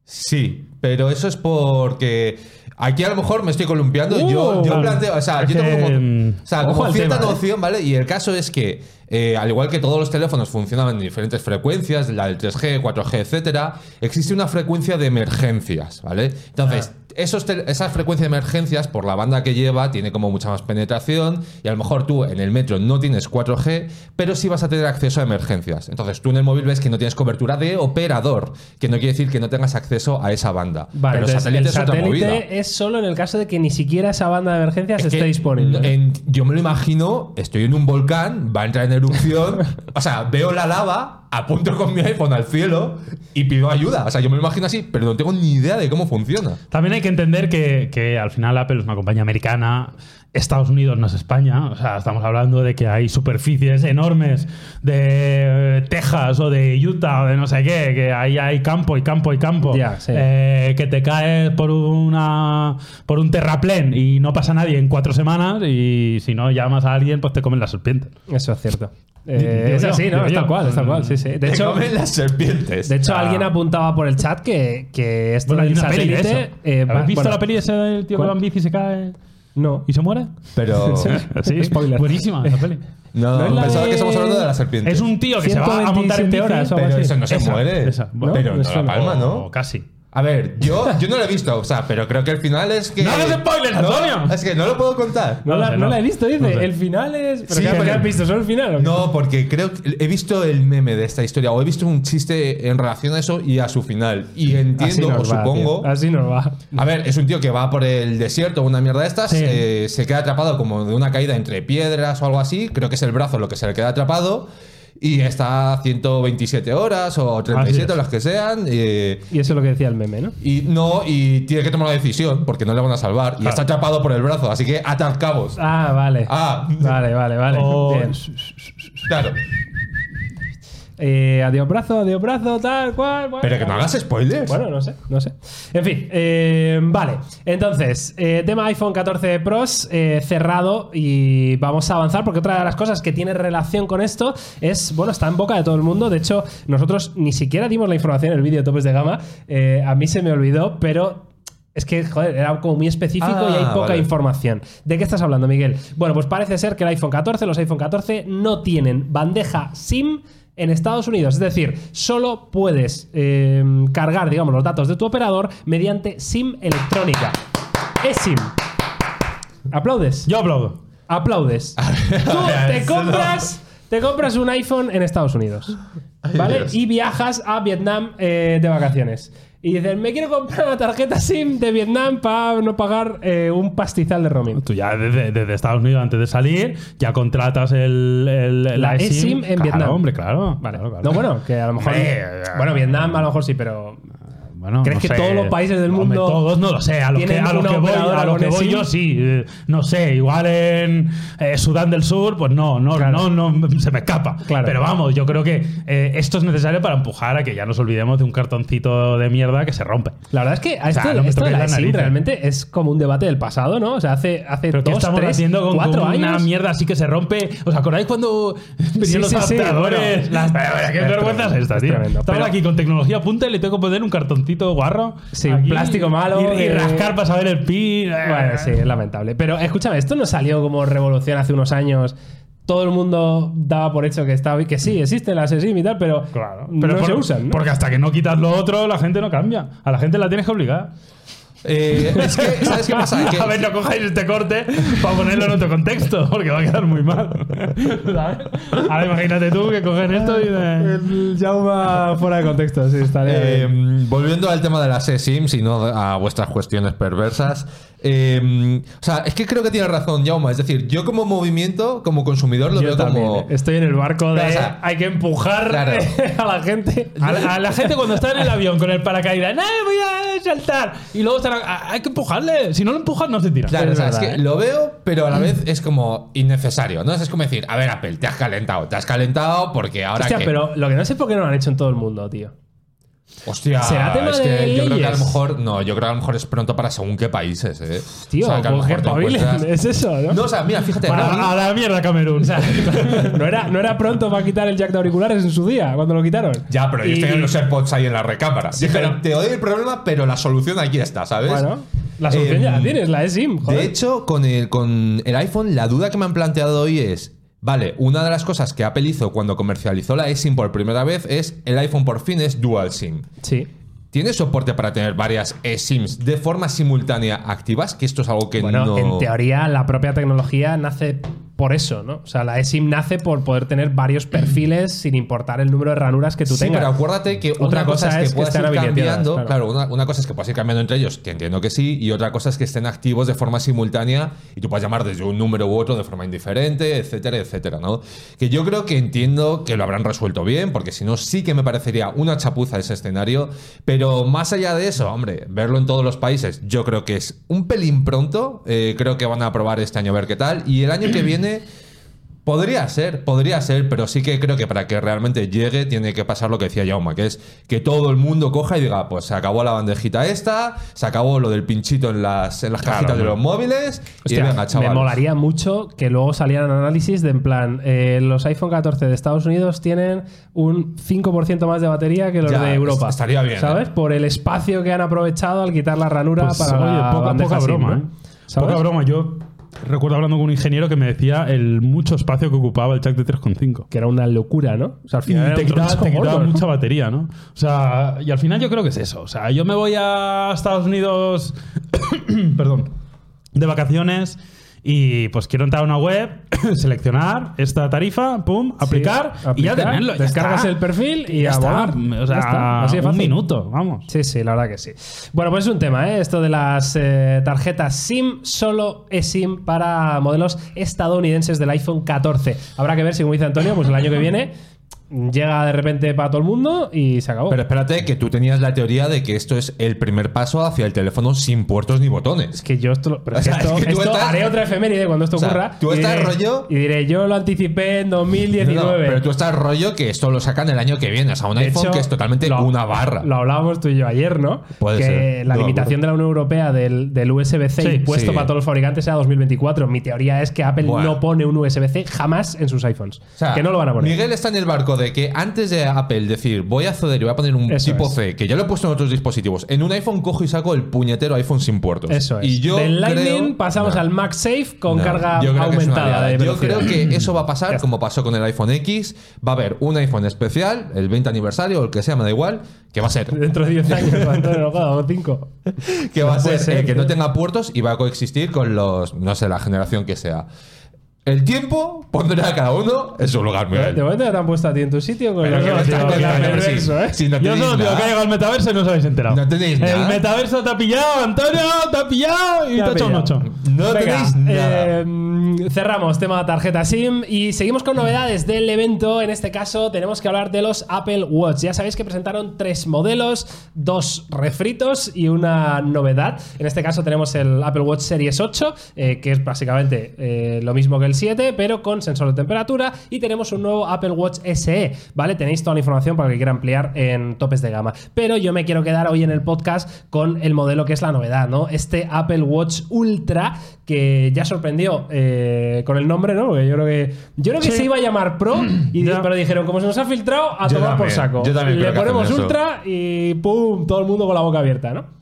Speaker 3: Sí, pero eso es porque aquí a lo mejor me estoy columpiando.
Speaker 1: Uh,
Speaker 3: yo, yo
Speaker 2: claro.
Speaker 3: planteo, o sea, yo tengo como,
Speaker 2: mm,
Speaker 3: o sea,
Speaker 1: ojo
Speaker 3: como
Speaker 1: al
Speaker 3: cierta
Speaker 1: tema, ¿eh?
Speaker 3: noción, ¿vale? Y el caso es que, eh, al igual que todos los teléfonos funcionan en diferentes frecuencias, la del 3G, 4G, etcétera, existe una frecuencia de emergencias, ¿vale? Entonces,
Speaker 1: Ah.
Speaker 3: Esos esas frecuencias de emergencias, por la banda que lleva, tiene como mucha más penetración y a lo mejor tú en el metro no tienes 4G, pero sí vas a tener acceso a emergencias. Entonces, tú en el móvil ves que no tienes cobertura de operador, que no quiere decir que no tengas acceso a esa banda.
Speaker 1: Vale,
Speaker 3: pero
Speaker 1: entonces,
Speaker 3: satélite
Speaker 1: el
Speaker 3: es otra movida.
Speaker 1: satélite es solo en el caso de que ni siquiera esa banda de emergencias
Speaker 3: Es
Speaker 1: esté disponible.
Speaker 3: yo me lo imagino, estoy en un volcán, va a entrar en erupción, o sea, veo la lava, apunto con mi iPhone al cielo y pido ayuda. O sea, yo me lo imagino así, pero no tengo ni idea de cómo funciona.
Speaker 2: También hay que entender que, que al final Apple es una compañía americana. Estados Unidos no es España. O sea, estamos hablando de que hay superficies enormes de eh, Texas o de Utah o de no sé qué, que ahí hay campo y campo y campo.
Speaker 1: Ya, sí.
Speaker 2: Eh, que te caes por una por un terraplén y no pasa nadie en cuatro semanas y si no llamas a alguien, pues te comen las serpientes.
Speaker 1: Eso es cierto. Eh, es
Speaker 2: yo,
Speaker 1: así, ¿no? Es tal cual, es tal cual. Sí, sí. De
Speaker 3: Te
Speaker 1: hecho,
Speaker 3: comen las serpientes.
Speaker 1: de hecho
Speaker 2: Ah.
Speaker 1: alguien apuntaba por el chat que, que esto
Speaker 2: Bueno,
Speaker 1: del
Speaker 2: una peli de
Speaker 1: satélite. eh, va-
Speaker 2: ¿Habéis visto
Speaker 1: bueno,
Speaker 2: la peli ese del tío que
Speaker 1: ¿cuál?
Speaker 2: va en bici y se cae
Speaker 1: No.
Speaker 2: y se muere?
Speaker 3: pero
Speaker 2: Sí,
Speaker 1: Spoiler.
Speaker 2: Buenísima esa peli.
Speaker 3: no,
Speaker 1: ¿No es la
Speaker 3: pensaba
Speaker 1: de-
Speaker 3: que estamos hablando de las serpientes.
Speaker 2: Es un tío que se va a montar en
Speaker 1: 127
Speaker 2: bici,
Speaker 1: horas
Speaker 3: pero eso no se
Speaker 2: Esa,
Speaker 3: muere.
Speaker 2: esa.
Speaker 3: Pero no la palma, ¿no?
Speaker 2: O casi.
Speaker 3: A ver, yo, yo no lo he visto, o sea, pero creo que el final es que.
Speaker 2: ¡No hagas spoilers,
Speaker 3: No,
Speaker 2: Antonio!
Speaker 3: Es que no lo puedo contar.
Speaker 1: No,
Speaker 2: No
Speaker 1: la, no
Speaker 2: no.
Speaker 1: la he visto, dice.
Speaker 2: No sé.
Speaker 1: El final es. ¿Pero
Speaker 3: Sí,
Speaker 1: qué,
Speaker 3: pero-
Speaker 1: qué has visto? ¿Solo el final? o qué?
Speaker 3: No, porque creo que he visto el meme de esta historia o he visto un chiste en relación a eso y a su final. Y
Speaker 1: Así
Speaker 3: entiendo
Speaker 1: nos
Speaker 3: o
Speaker 1: va,
Speaker 3: supongo.
Speaker 1: tío. Así nos va.
Speaker 3: A ver, es un tío que va por el desierto o una mierda de estas,
Speaker 1: Sí.
Speaker 3: eh, se queda atrapado como de una caída entre piedras o algo así, creo que es el brazo lo que se le queda atrapado, y está 127 horas o 37
Speaker 2: Así
Speaker 3: o
Speaker 2: es.
Speaker 3: las que sean, eh,
Speaker 1: Y eso es lo que decía el meme, ¿no?
Speaker 3: y no, y tiene que tomar una decisión porque no le van a salvar, y está atrapado por el brazo, así que atar cabos.
Speaker 1: Ah, vale.
Speaker 3: Ah,
Speaker 1: Vale, vale, vale. Bien.
Speaker 3: claro.
Speaker 1: Eh, adiós brazo, adiós brazo, tal cual. bueno.
Speaker 3: Pero que no hagas spoilers.
Speaker 1: Bueno, no sé, no sé. En fin, eh, vale. Entonces, eh, tema iPhone 14 Pros eh, cerrado y vamos a avanzar porque otra de las cosas que tiene relación con esto es, bueno, está en boca de todo el mundo. De hecho, nosotros ni siquiera dimos la información en el vídeo de topes de gama. A mí se me olvidó, pero es que, joder, era como muy específico
Speaker 3: Ah,
Speaker 1: y hay poca
Speaker 3: vale.
Speaker 1: información. ¿De qué estás hablando, Miguel? Bueno, pues parece ser que el iPhone 14, los iPhone 14 no tienen bandeja SIM en Estados Unidos. Es decir, solo puedes eh, cargar, digamos, los datos de tu operador mediante SIM electrónica. eSIM. ¿Aplaudes?
Speaker 2: Yo aplaudo.
Speaker 1: Aplaudes. Tú te compras, te compras un iPhone en Estados Unidos. ¿Vale?
Speaker 3: Dios.
Speaker 1: Y viajas a Vietnam eh, de vacaciones. Y dicen, me quiero comprar una tarjeta SIM de Vietnam para no pagar eh, un pastizal de roaming.
Speaker 2: Tú ya desde, desde Estados Unidos, antes de salir, ya contratas el, el-
Speaker 1: La eSIM en
Speaker 2: Claro,
Speaker 1: Vietnam.
Speaker 2: hombre, claro.
Speaker 1: Vale.
Speaker 2: claro, claro.
Speaker 1: No, bueno, que a lo mejor. Bueno, Vietnam a lo mejor sí, pero.
Speaker 2: Bueno,
Speaker 1: ¿Crees
Speaker 2: no
Speaker 1: que
Speaker 2: sé.
Speaker 1: todos los países del
Speaker 2: Hombre,
Speaker 1: mundo
Speaker 2: todos no lo sé. A lo que, a lo
Speaker 1: una
Speaker 2: que voy, a lo
Speaker 1: con
Speaker 2: que voy yo sí. Eh, No sé, igual en eh, Sudán del Sur, pues no, no,
Speaker 1: Claro.
Speaker 2: no, no, se me escapa.
Speaker 1: Claro.
Speaker 2: Pero vamos, yo creo que eh, esto es necesario para empujar a que ya nos olvidemos de un cartoncito de mierda que se rompe.
Speaker 1: La verdad es que a
Speaker 2: sea,
Speaker 1: esto,
Speaker 2: no me
Speaker 1: esto de
Speaker 2: toques
Speaker 1: la
Speaker 2: narices.
Speaker 1: realmente es como un debate del pasado, ¿no? O sea, hace, hace
Speaker 2: Pero ¿qué
Speaker 1: dos,
Speaker 2: estamos
Speaker 1: tres,
Speaker 2: haciendo con,
Speaker 1: cuatro
Speaker 2: con una
Speaker 1: años.
Speaker 2: mierda así que se rompe? ¿Os acordáis cuando venían los
Speaker 1: sí, sí,
Speaker 2: adaptadores?
Speaker 1: bueno, las-
Speaker 2: Pero, ¿Qué vergüenza es esta,
Speaker 1: es
Speaker 2: tío? Estamos aquí con tecnología punta y le tengo que poner un cartoncito guarro.
Speaker 1: Sí, un
Speaker 2: aquí,
Speaker 1: plástico malo
Speaker 2: Y, y
Speaker 1: de-
Speaker 2: rascar para saber el pin.
Speaker 1: Bueno, sí, es lamentable. Pero escúchame, esto no salió como revolución hace unos años. Todo el mundo daba por hecho que estaba que sí, existen las eSIM y tal, pero,
Speaker 2: Claro.
Speaker 1: no
Speaker 2: Pero
Speaker 1: se
Speaker 2: por-
Speaker 1: usan. ¿no?
Speaker 2: Porque hasta que no quitas lo otro, la gente no cambia. A la gente la tienes que obligar.
Speaker 3: Eh, es que, ¿sabes qué pasa? Que-
Speaker 2: A ver, no cojáis este corte para ponerlo en otro contexto, porque va a quedar muy mal. ¿Sabes? Ahora imagínate tú que cogen esto y de...
Speaker 1: El Jauma fuera de contexto, sí, estaría
Speaker 3: Eh,
Speaker 1: bien.
Speaker 3: volviendo al tema de las eSIMs y no a vuestras cuestiones perversas. Eh, o sea, es que creo que tiene razón, Jauma. Es decir, yo como movimiento, como consumidor, lo
Speaker 1: Yo
Speaker 3: veo
Speaker 1: también,
Speaker 3: como.
Speaker 1: eh. Estoy en el barco de
Speaker 3: O sea,
Speaker 1: hay que empujar
Speaker 3: claro.
Speaker 1: a la gente.
Speaker 2: A la, a la gente cuando está en el avión con el paracaídas, ¡no, voy a saltar! Y luego están, a- hay que empujarle. Si no lo empujas, no se tira.
Speaker 3: Claro,
Speaker 1: Es
Speaker 3: o sea, es que
Speaker 1: ¿eh?
Speaker 3: lo veo, pero a la vez es como innecesario, ¿no? Es como decir, a ver, Apple, te has calentado, te has calentado porque ahora
Speaker 1: Hostia,
Speaker 3: que.
Speaker 1: pero lo que no sé es por qué no lo han hecho en todo el mundo, tío.
Speaker 3: Hostia,
Speaker 1: ¿Será tema
Speaker 3: es que
Speaker 1: de
Speaker 3: yo creo que a lo mejor. No, yo creo que a lo mejor es pronto para según qué países, ¿eh?
Speaker 1: Tío,
Speaker 3: O sea, que a lo
Speaker 1: que
Speaker 3: mejor te
Speaker 1: espabilen,
Speaker 3: encuentras-
Speaker 1: es eso, ¿no?
Speaker 3: No, o sea, mira, fíjate.
Speaker 2: A,
Speaker 3: a
Speaker 2: la mierda, Camerún.
Speaker 1: no, era, no era pronto para quitar el jack de auriculares en su día, cuando lo quitaron.
Speaker 3: Ya, pero ellos
Speaker 1: Y-
Speaker 3: tenían los AirPods ahí en la recámara.
Speaker 1: Sí, pero-
Speaker 3: te doy el problema, pero la solución aquí está, ¿sabes?
Speaker 1: Bueno, la solución ya la
Speaker 3: Em,
Speaker 1: tienes, la eSIM, joder.
Speaker 3: De hecho, con el, con el iPhone, la duda que me han planteado hoy es. Vale, una de las cosas que Apple hizo cuando comercializó la eSIM por primera vez es el iPhone por fin es Dual SIM.
Speaker 1: sí.
Speaker 3: ¿Tiene soporte para tener varias eSIMs de forma simultánea activas? Que esto es algo que
Speaker 1: Bueno,
Speaker 3: no.
Speaker 1: en teoría la propia tecnología nace por eso, ¿no? O sea, la eSIM nace por poder tener varios perfiles sin importar el número de ranuras que tú
Speaker 3: Sí,
Speaker 1: tengas.
Speaker 3: pero acuérdate que
Speaker 1: Otra
Speaker 3: una cosa,
Speaker 1: cosa
Speaker 3: es que
Speaker 1: que
Speaker 3: puedas
Speaker 1: estén
Speaker 3: ir cambiando.
Speaker 1: claro.
Speaker 3: Claro, una, una cosa es que puedas ir cambiando entre ellos, que entiendo que sí, y otra cosa es que estén activos de forma simultánea y tú puedas llamar desde un número u otro de forma indiferente, etcétera, etcétera, ¿no? Que yo creo que entiendo que lo habrán resuelto bien, porque si no, sí que me parecería una chapuza ese escenario. Pero más allá de eso, hombre, verlo en todos los países, yo creo que es un pelín pronto. eh, creo que van a probar este año a ver qué tal. Y el año que viene. Podría ser, podría ser, pero sí que creo que para que realmente llegue tiene que pasar lo que decía Jauma, que es que todo el mundo coja y diga, pues se acabó la bandejita esta, se acabó lo del pinchito en las, en las
Speaker 2: Claro,
Speaker 3: cajitas de los móviles,
Speaker 1: Hostia,
Speaker 3: y venga, chaval.
Speaker 1: me molaría mucho que luego salieran análisis de en plan, eh, los iPhone 14 de Estados Unidos tienen un 5% más de batería que los
Speaker 3: Ya,
Speaker 1: de Europa.
Speaker 3: est- estaría bien,
Speaker 1: ¿Sabes?
Speaker 3: ¿eh?
Speaker 1: Por el espacio que han aprovechado al quitar la ranura
Speaker 2: Pues,
Speaker 1: para
Speaker 2: oye,
Speaker 1: la
Speaker 2: poca, poca broma. ¿eh?
Speaker 1: ¿Sabes?
Speaker 2: Poca broma. Yo recuerdo hablando con un ingeniero que me decía el mucho espacio que ocupaba el jack de 3.5.
Speaker 1: Que era una locura, ¿no? O sea, al final
Speaker 2: te quitaba,
Speaker 1: troncho
Speaker 2: te quitaba
Speaker 1: gordo, ¿no?
Speaker 2: mucha batería, ¿no? O sea, y al final yo creo que es eso. O sea, yo me voy a Estados Unidos, perdón, de vacaciones y pues quiero entrar a una web, seleccionar esta tarifa, pum, aplicar, y ya tenerlo. ya
Speaker 1: descargas
Speaker 2: está.
Speaker 1: el perfil y
Speaker 2: ya está. O sea,
Speaker 1: Ya está, así de
Speaker 2: un
Speaker 1: fácil.
Speaker 2: minuto, vamos.
Speaker 1: Sí, sí, la verdad que sí. Bueno, pues es un tema, ¿eh? Esto de las eh, tarjetas SIM, solo eSIM para modelos estadounidenses del iPhone 14. Habrá que ver si, como dice Antonio, pues el año que viene llega de repente para todo el mundo y se acabó.
Speaker 3: Pero espérate, que tú tenías la teoría de que esto es el primer paso hacia el teléfono sin puertos ni botones.
Speaker 1: es que yo esto, lo- pero
Speaker 3: O
Speaker 1: es que
Speaker 3: sea,
Speaker 1: esto,
Speaker 3: es que tú
Speaker 1: esto
Speaker 3: estás-
Speaker 1: haré otra efeméride cuando esto
Speaker 3: O sea,
Speaker 1: ocurra.
Speaker 3: tú estás
Speaker 1: diré-
Speaker 3: rollo-
Speaker 1: Y diré, yo lo anticipé en 2019.
Speaker 3: No, pero tú estás rollo que esto lo sacan el año que viene. O sea, un
Speaker 1: De
Speaker 3: iPhone
Speaker 1: hecho,
Speaker 3: que es totalmente
Speaker 1: lo-
Speaker 3: una barra.
Speaker 1: Lo hablábamos tú y yo ayer, ¿no?
Speaker 3: Puede
Speaker 1: que
Speaker 3: ser.
Speaker 1: la limitación de la Unión Europea del, del USB-C
Speaker 2: Sí,
Speaker 1: impuesto
Speaker 3: sí.
Speaker 1: para todos los fabricantes sea 2024. Mi teoría es que Apple
Speaker 3: Bueno.
Speaker 1: no pone un USB-C jamás en sus iPhones.
Speaker 3: O sea,
Speaker 1: que no lo van a poner.
Speaker 3: Miguel está en el barco de que antes de Apple decir voy a acceder y voy a poner un
Speaker 1: Eso
Speaker 3: tipo
Speaker 1: es.
Speaker 3: C, que ya lo he puesto en otros dispositivos, en un iPhone cojo y saco el puñetero iPhone sin puertos.
Speaker 1: Eso es.
Speaker 3: Y yo
Speaker 1: Del Lightning
Speaker 3: creo-
Speaker 1: pasamos
Speaker 3: No.
Speaker 1: al MagSafe con
Speaker 3: No,
Speaker 1: carga aumentada de
Speaker 3: Yo creo que eso va a pasar como pasó con el iPhone X. Va a haber un iPhone especial, el 20 aniversario o el que sea, me da igual, que va a ser
Speaker 1: Dentro de 10 años, Antonio, o 5.
Speaker 3: que va a
Speaker 1: No
Speaker 3: ser, eh, que no tenga puertos y va a coexistir con los, no sé, la generación que sea. El tiempo pondrá a cada uno en su lugar, Miguel.
Speaker 1: De momento ya te han puesto a ti en tu sitio con
Speaker 3: Pero que no sí.
Speaker 1: ¿eh?
Speaker 3: Si no
Speaker 2: Yo
Speaker 3: tenéis
Speaker 2: solo digo
Speaker 3: nada.
Speaker 2: que ha llegado el metaverso y no os habéis enterado.
Speaker 3: No tenéis
Speaker 2: El
Speaker 3: nada.
Speaker 2: metaverso te ha pillado, Antonio, te ha pillado y
Speaker 1: Te
Speaker 2: te
Speaker 1: ha
Speaker 2: ha hecho un
Speaker 1: pillado.
Speaker 2: 8.
Speaker 3: No tenéis nada.
Speaker 1: eh, cerramos tema tarjeta SIM y seguimos con novedades del evento. En este caso tenemos que hablar de los Apple Watch. Ya sabéis que presentaron tres modelos, dos refritos y una novedad. En este caso tenemos el Apple Watch Series 8, eh, que es básicamente eh, lo mismo que el 7, pero con sensor de temperatura. Y tenemos un nuevo Apple Watch SE, ¿vale? Tenéis toda la información para que quiera ampliar en topes de gama. Pero yo me quiero quedar hoy en el podcast con el modelo que es la novedad, ¿no? Este Apple Watch Ultra que ya sorprendió eh, con el nombre, ¿no? Porque yo creo que yo creo que
Speaker 2: Sí.
Speaker 1: se iba a llamar Pro y pero dijeron como se nos ha filtrado a
Speaker 3: Yo
Speaker 1: tomar por saco.
Speaker 3: yo también
Speaker 1: Le ponemos
Speaker 3: eso.
Speaker 1: Ultra y pum, todo el mundo con la boca abierta, ¿no?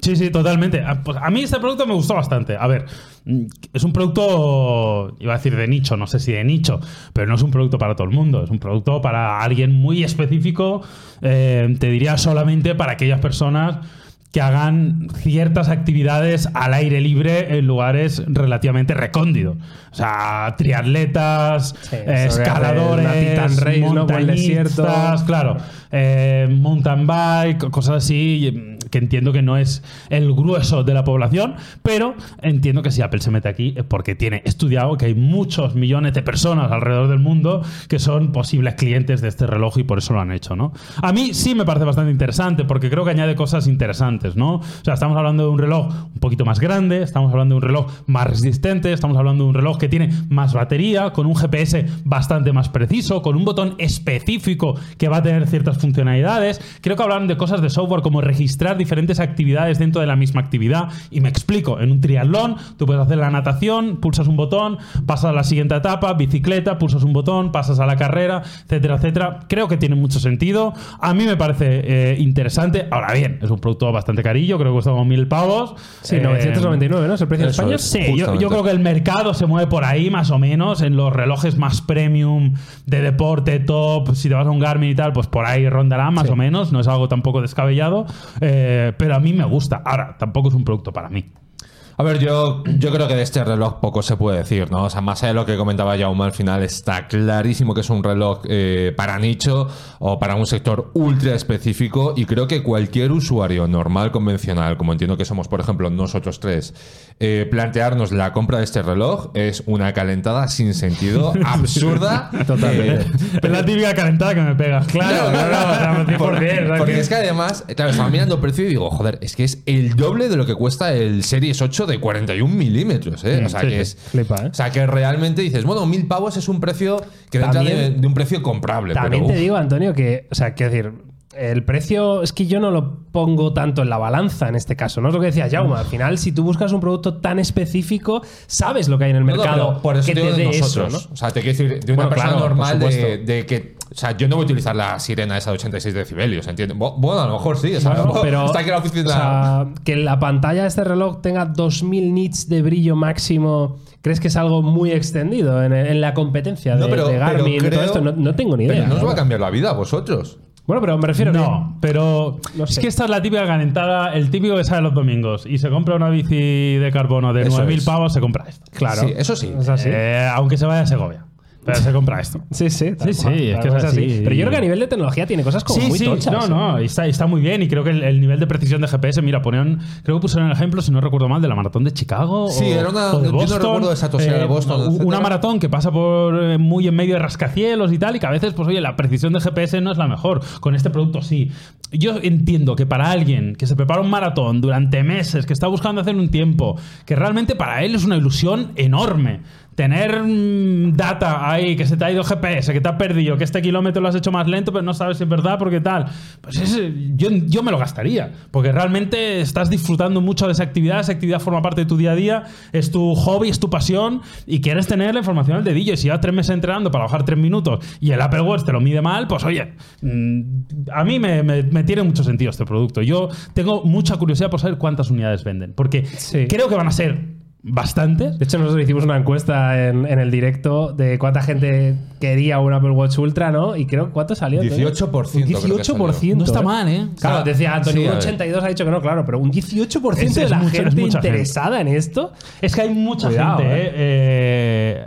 Speaker 2: Sí, sí, totalmente. Ah, Pues a mí este producto me gustó bastante. A ver, mm, es un producto, iba a decir de nicho, no sé si de nicho, pero no es un producto para todo el mundo. Es un producto para alguien muy específico. eh, te diría solamente para aquellas personas que hagan ciertas actividades al aire libre en lugares relativamente recóndidos. O sea, triatletas,
Speaker 1: Sí,
Speaker 2: eh, escaladores,
Speaker 1: Race,
Speaker 2: montañistas, claro, eh, mountain bike, cosas así, mm, que entiendo que no es el grueso de la población, pero entiendo que si Apple se mete aquí es porque tiene estudiado que hay muchos millones de personas alrededor del mundo que son posibles clientes de este reloj y por eso lo han hecho, ¿no? A mí sí me parece bastante interesante porque creo que añade cosas interesantes, ¿no? O sea, estamos hablando de un reloj un poquito más grande, estamos hablando de un reloj más resistente, estamos hablando de un reloj que tiene más batería, con un GPS bastante más preciso, con un botón específico que va a tener ciertas funcionalidades. Creo que hablan de cosas de software como registrar diferentes actividades dentro de la misma actividad. Y me explico, en un triatlón tú puedes hacer la natación, pulsas un botón, pasas a la siguiente etapa, bicicleta, pulsas un botón, pasas a la carrera, etcétera, etcétera. Creo que tiene mucho sentido. A mí me parece eh, interesante. Ahora bien, es un producto bastante carillo, creo que cuesta como mil pavos.
Speaker 1: Sí,
Speaker 2: Eh,
Speaker 1: 999, ¿no? Es el precio
Speaker 3: eso
Speaker 1: España.
Speaker 3: es.
Speaker 2: Sí, yo, yo creo que el mercado se mueve por ahí más o menos en los relojes más premium de deporte top. Si te vas a un Garmin y tal, pues por ahí rondará más
Speaker 1: Sí.
Speaker 2: o menos. No es algo tampoco descabellado, eh, pero a mí me gusta. Ahora, tampoco es un producto para mí.
Speaker 3: A ver, yo, yo creo que de este reloj poco se puede decir, ¿no? O sea, más allá de lo que comentaba Jaume al final, está clarísimo que es un reloj eh, para nicho o para un sector ultra específico y creo que cualquier usuario normal, convencional, como entiendo que somos, por ejemplo, nosotros tres, eh, plantearnos la compra de este reloj es una calentada sin sentido, absurda.
Speaker 1: Totalmente.
Speaker 3: eh,
Speaker 2: Es la típica calentada que me pega. Claro, claro, claro, 100%,
Speaker 3: Por- porque
Speaker 2: que-
Speaker 3: es que además, claro, estaba mirando el precio y digo, joder, es que es el doble de lo que cuesta el Series 8 de 41 milímetros, ¿eh? O sea,
Speaker 2: sí,
Speaker 3: que es.
Speaker 1: Flipa, ¿eh?
Speaker 3: O sea, que realmente dices, bueno, mil pavos es un precio que dentro de,
Speaker 1: También-
Speaker 3: de un precio comprable.
Speaker 1: También
Speaker 3: pero,
Speaker 1: te
Speaker 3: uf,
Speaker 1: digo, Antonio, que, o sea, quiero decir, el precio es que yo no lo pongo tanto en la balanza en este caso. No es lo que decía Jaume. Al final, si tú buscas un producto tan específico, sabes lo que hay en el
Speaker 3: no, no,
Speaker 1: mercado
Speaker 3: por eso
Speaker 1: que
Speaker 3: te
Speaker 1: te
Speaker 3: digo de
Speaker 1: eso,
Speaker 3: nosotros.
Speaker 1: ¿no?
Speaker 3: O sea, te quiero decir, de una
Speaker 1: Bueno,
Speaker 3: persona
Speaker 1: claro,
Speaker 3: normal de que. O sea, yo no voy a utilizar la sirena esa de 86 decibelios, ¿entiendes? Bueno, a lo mejor sí, o sea,
Speaker 1: Bueno, pero
Speaker 3: está aquí la oficina.
Speaker 1: o sea, que la pantalla de este reloj tenga 2000 nits de brillo máximo, ¿crees que es algo muy extendido en, en la competencia de,
Speaker 3: no, pero,
Speaker 1: de
Speaker 3: pero
Speaker 1: Garmin y todo esto? No, no tengo ni
Speaker 3: pero
Speaker 1: idea.
Speaker 3: no os va a cambiar la vida a vosotros.
Speaker 1: Bueno, pero me refiero que-
Speaker 2: No, pero
Speaker 1: No
Speaker 2: es que esta es la típica calentada, el típico que sale los domingos y se compra una bici de carbono de
Speaker 3: Eso
Speaker 2: 9.000
Speaker 3: es.
Speaker 2: pavos, se compra esto.
Speaker 1: Claro.
Speaker 3: Sí, eso sí.
Speaker 1: Es así.
Speaker 2: Eh, aunque se vaya a Segovia. Pero se compra esto.
Speaker 1: Sí, sí,
Speaker 2: Sí,
Speaker 1: cual,
Speaker 2: sí, es
Speaker 1: tal
Speaker 2: que es
Speaker 1: cual,
Speaker 2: así.
Speaker 1: Pero yo creo que a nivel de tecnología tiene cosas como
Speaker 2: sí,
Speaker 1: muy
Speaker 2: sí,
Speaker 1: tochas.
Speaker 2: no,
Speaker 1: ¿eh?
Speaker 2: no, está, está muy bien y creo que el, el nivel de precisión de GPS, mira, ponían, creo que pusieron el ejemplo, si no recuerdo mal, de la maratón de Chicago.
Speaker 3: Sí,
Speaker 2: o-
Speaker 3: era una-
Speaker 2: o de
Speaker 3: yo no
Speaker 2: Boston,
Speaker 3: recuerdo exacto si era de Boston,
Speaker 2: u- Una
Speaker 3: etcétera.
Speaker 2: maratón que pasa por eh, muy en medio de rascacielos y tal, y que a veces, pues oye, la precisión de GPS no es la mejor. Con este producto sí. Yo entiendo que para alguien que se prepara un maratón durante meses, que está buscando hacer un tiempo, que realmente para él es una ilusión enorme tener mm, data ahí, que se te ha ido GPS, que te ha perdido, que este kilómetro lo has hecho más lento, pero no sabes si es verdad porque tal. Pues ese- yo, yo me lo gastaría, porque realmente estás disfrutando mucho de esa actividad, esa actividad forma parte de tu día a día, es tu hobby, es tu pasión, y quieres tener la información al dedillo. Y si llevas tres meses entrenando para bajar tres minutos y el Apple Watch te lo mide mal, pues oye, mm, a mí me, me- me tiene mucho sentido este producto. Yo tengo mucha curiosidad por saber cuántas unidades venden, porque
Speaker 1: Sí.
Speaker 2: creo que van a ser bastantes.
Speaker 1: De hecho, nosotros hicimos una encuesta en, en el directo de cuánta gente quería un Apple Watch Ultra, ¿no? Y creo, ¿cuánto salió? Antonio?
Speaker 3: 18%
Speaker 1: Un
Speaker 3: creo que
Speaker 1: 18%.
Speaker 2: No está
Speaker 1: ¿eh?
Speaker 2: mal, ¿eh?
Speaker 1: Claro, decía Antonio, un
Speaker 3: ver.
Speaker 1: 82 ha dicho que no, claro, pero un 18%
Speaker 2: Es-
Speaker 1: de la
Speaker 2: mucha-
Speaker 1: gente interesada en esto.
Speaker 2: Es que hay mucha
Speaker 1: Cuidado,
Speaker 2: gente, ¿eh? Eh,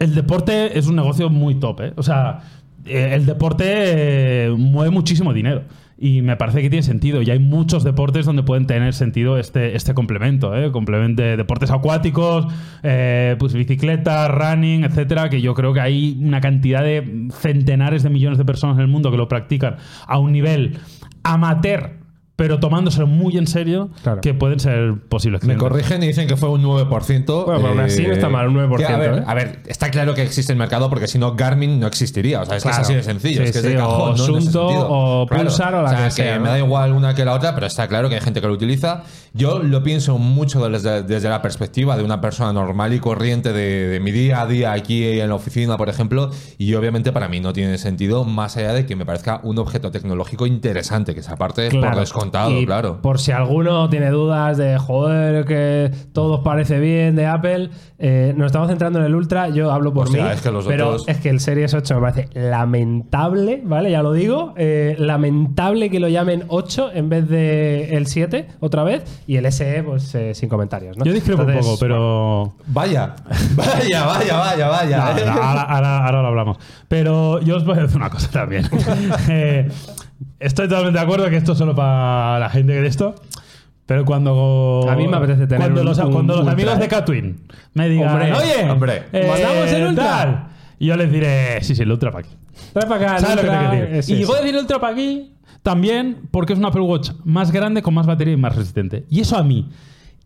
Speaker 2: el deporte es un negocio muy top, ¿eh? O sea, eh, el deporte eh, mueve muchísimo dinero. Y me parece que tiene sentido. Y hay muchos deportes donde pueden tener sentido este, este complemento, ¿eh? Complemento de deportes acuáticos, eh, pues bicicleta, running, etcétera, que yo creo que hay una cantidad de centenares de millones de personas en el mundo que lo practican a un nivel amateur pero tomándoselo muy en serio,
Speaker 1: Claro.
Speaker 2: que pueden ser posibles
Speaker 3: Me
Speaker 2: clientes.
Speaker 3: corrigen y dicen que fue un 9%.
Speaker 1: Bueno, pero aún así no está mal, un 9%,
Speaker 3: que, a, ver,
Speaker 1: ¿eh?
Speaker 3: a ver, está claro que existe el mercado porque si no Garmin no existiría. O sea, es que
Speaker 1: Claro.
Speaker 3: es así de sencillo.
Speaker 1: Sí,
Speaker 3: es que es
Speaker 1: sí,
Speaker 3: de cajón,
Speaker 1: o
Speaker 3: ¿no?
Speaker 1: Sunto, o Pulsar, o la que sea,
Speaker 3: me
Speaker 1: ¿no?
Speaker 3: da igual una que la otra, pero está claro que hay gente que lo utiliza. Yo lo pienso mucho desde, desde la perspectiva de una persona normal y corriente de, de mi día a día aquí en la oficina, por ejemplo. Y obviamente para mí no tiene sentido más allá de que me parezca un objeto tecnológico interesante, que esa parte por
Speaker 1: Claro.
Speaker 3: Descontado,
Speaker 1: Y
Speaker 3: claro.
Speaker 1: Por si alguno tiene dudas de joder, que todo os parece bien de Apple, eh, nos estamos centrando en el Ultra. Yo hablo por mí.
Speaker 3: es que los
Speaker 1: pero
Speaker 3: otros-
Speaker 1: es que el Series 8 me parece lamentable, ¿vale? Ya lo digo. eh, lamentable que lo llamen 8 en vez de el 7 otra vez. Y el SE, pues eh, sin comentarios, ¿no?
Speaker 2: Yo discrepo un poco, pero.
Speaker 3: Vaya, vaya, vaya, vaya, vaya.
Speaker 2: No, no, ahora, ahora- ahora lo hablamos. Pero yo os voy a decir una cosa también. Estoy totalmente de acuerdo que esto es solo para la gente que de esto. Pero cuando.
Speaker 1: A mí me apetece tener
Speaker 2: Cuando
Speaker 1: un-
Speaker 2: los,
Speaker 1: un
Speaker 2: cuando los
Speaker 1: Ultra,
Speaker 2: amigos de Catwin me digan,
Speaker 1: Hombre,
Speaker 2: oye,
Speaker 3: hombre,
Speaker 2: eh,
Speaker 1: ¿mandamos el Ultra?
Speaker 2: tal", y yo les diré, sí, sí, el Ultra para aquí.
Speaker 1: Trae para acá
Speaker 2: ¿Sabes lo que
Speaker 1: Ultra,
Speaker 2: te quiero decir?
Speaker 1: sí,
Speaker 2: y
Speaker 1: sí.
Speaker 2: a decir Ultra para aquí también porque es un Apple Watch más grande, con más batería y más resistente. Y eso a mí,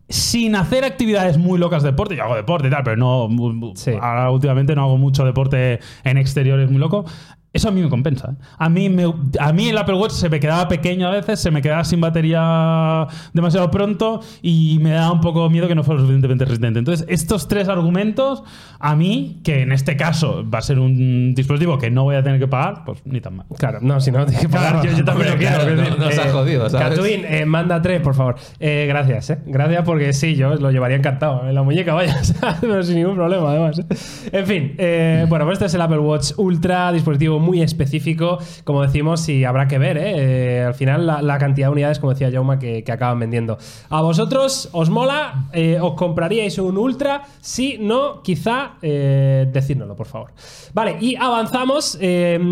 Speaker 2: sin hacer actividades muy locas de deporte, yo hago deporte y tal, pero no.
Speaker 1: Sí.
Speaker 2: Ahora últimamente no hago mucho deporte en exteriores muy loco. Eso a mí me compensa. ¿eh? A mí, me- a mí el Apple Watch se me quedaba pequeño a veces, se me quedaba sin batería demasiado pronto y me daba un poco miedo que no fuera lo suficientemente resistente. Entonces, estos tres argumentos, a mí, que en este caso va a ser un dispositivo que no voy a tener que pagar, pues ni tan mal.
Speaker 1: Claro, no, si no tienes que pagar, yo, yo también lo quiero.
Speaker 3: claro, no-
Speaker 1: decir,
Speaker 3: no se ha jodido, ¿sabes?
Speaker 1: Catwin, eh, manda tres, por favor. Eh, gracias, ¿eh? Gracias porque sí, yo lo llevaría encantado en la muñeca, vaya, pero sin ningún problema, además. ¿eh? En fin, eh, bueno, pues este es el Apple Watch Ultra, dispositivo muy específico, como decimos, y habrá que ver, ¿eh? Eh, al final, la, cantidad de unidades, como decía Jauma, que, que acaban vendiendo. ¿A vosotros os mola? Eh, ¿Os compraríais un Ultra? Si no, quizá eh, decírnoslo, por favor. Vale, y avanzamos.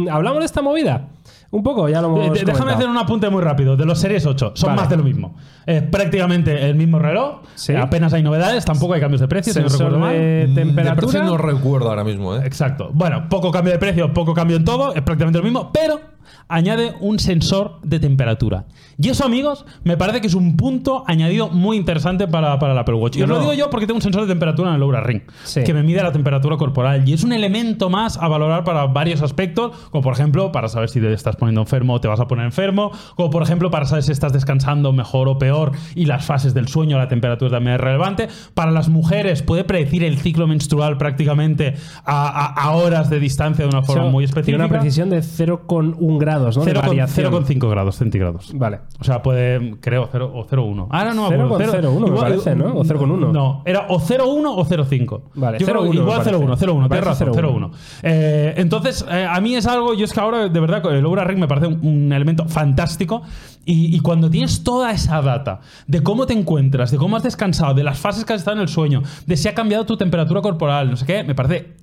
Speaker 1: ¿Hablamos de esta movida? Un poco, ya lo hemos
Speaker 2: Eh, de- Déjame
Speaker 1: comentado.
Speaker 2: hacer un apunte muy rápido. De los Series 8, son
Speaker 1: Vale.
Speaker 2: más de lo mismo. Es prácticamente el mismo reloj.
Speaker 1: Sí.
Speaker 2: Eh, Apenas hay novedades, tampoco hay cambios de precio. si no recuerdo mal.
Speaker 1: de
Speaker 3: Mm,
Speaker 1: temperatura.
Speaker 3: De precio no recuerdo ahora mismo, ¿eh?
Speaker 2: Exacto. Bueno, poco cambio de precio, poco cambio en todo, es prácticamente lo mismo, pero añade un sensor de temperatura. Y eso, amigos, me parece que es un punto añadido muy interesante para, para el Apple Watch. Y os lo digo yo porque tengo un sensor de temperatura en el Oura Ring,
Speaker 1: Sí.
Speaker 2: que me mide la temperatura corporal. Y es un elemento más a valorar para varios aspectos, como por ejemplo, para saber si te estás poniendo enfermo o te vas a poner enfermo, como por ejemplo, para saber si estás descansando mejor o peor y las fases del sueño, la temperatura también es relevante. Para las mujeres puede predecir el ciclo menstrual prácticamente a, a- a horas de distancia de una forma muy
Speaker 1: Tiene
Speaker 2: específica.
Speaker 1: una precisión de 0,1 grados, ¿no? De
Speaker 2: 0,5
Speaker 1: variación.
Speaker 2: 0,5 grados centígrados.
Speaker 1: Vale.
Speaker 2: O sea, puede, creo, 0 o 0,1. Ahora no me acuerdo.
Speaker 1: 0,01 me parece, ¿no? O 0,1.
Speaker 2: No, era o 0,1 o 0,5.
Speaker 1: Vale,
Speaker 2: Yo creo
Speaker 1: 0,1 me
Speaker 2: igual
Speaker 1: parece.
Speaker 2: 0,1, 0,1,
Speaker 1: Me
Speaker 2: tienes razón,
Speaker 1: 0,1.
Speaker 2: 0,1. Eh, entonces, eh, a mí es algo, yo es que ahora, de verdad, el Oura Ring me parece un, un elemento fantástico. Y, y cuando tienes toda esa data de cómo te encuentras, de cómo has descansado, de las fases que has estado en el sueño, de si ha cambiado tu temperatura corporal, no sé qué, me parece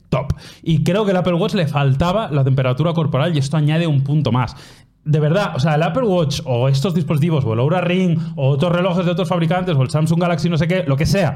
Speaker 2: Y creo que al Apple Watch le faltaba la temperatura corporal y esto añade un punto más. De verdad, o sea, el Apple Watch o estos dispositivos, o el Oura Ring, o otros relojes de otros fabricantes, o el Samsung Galaxy, no sé qué, lo que sea,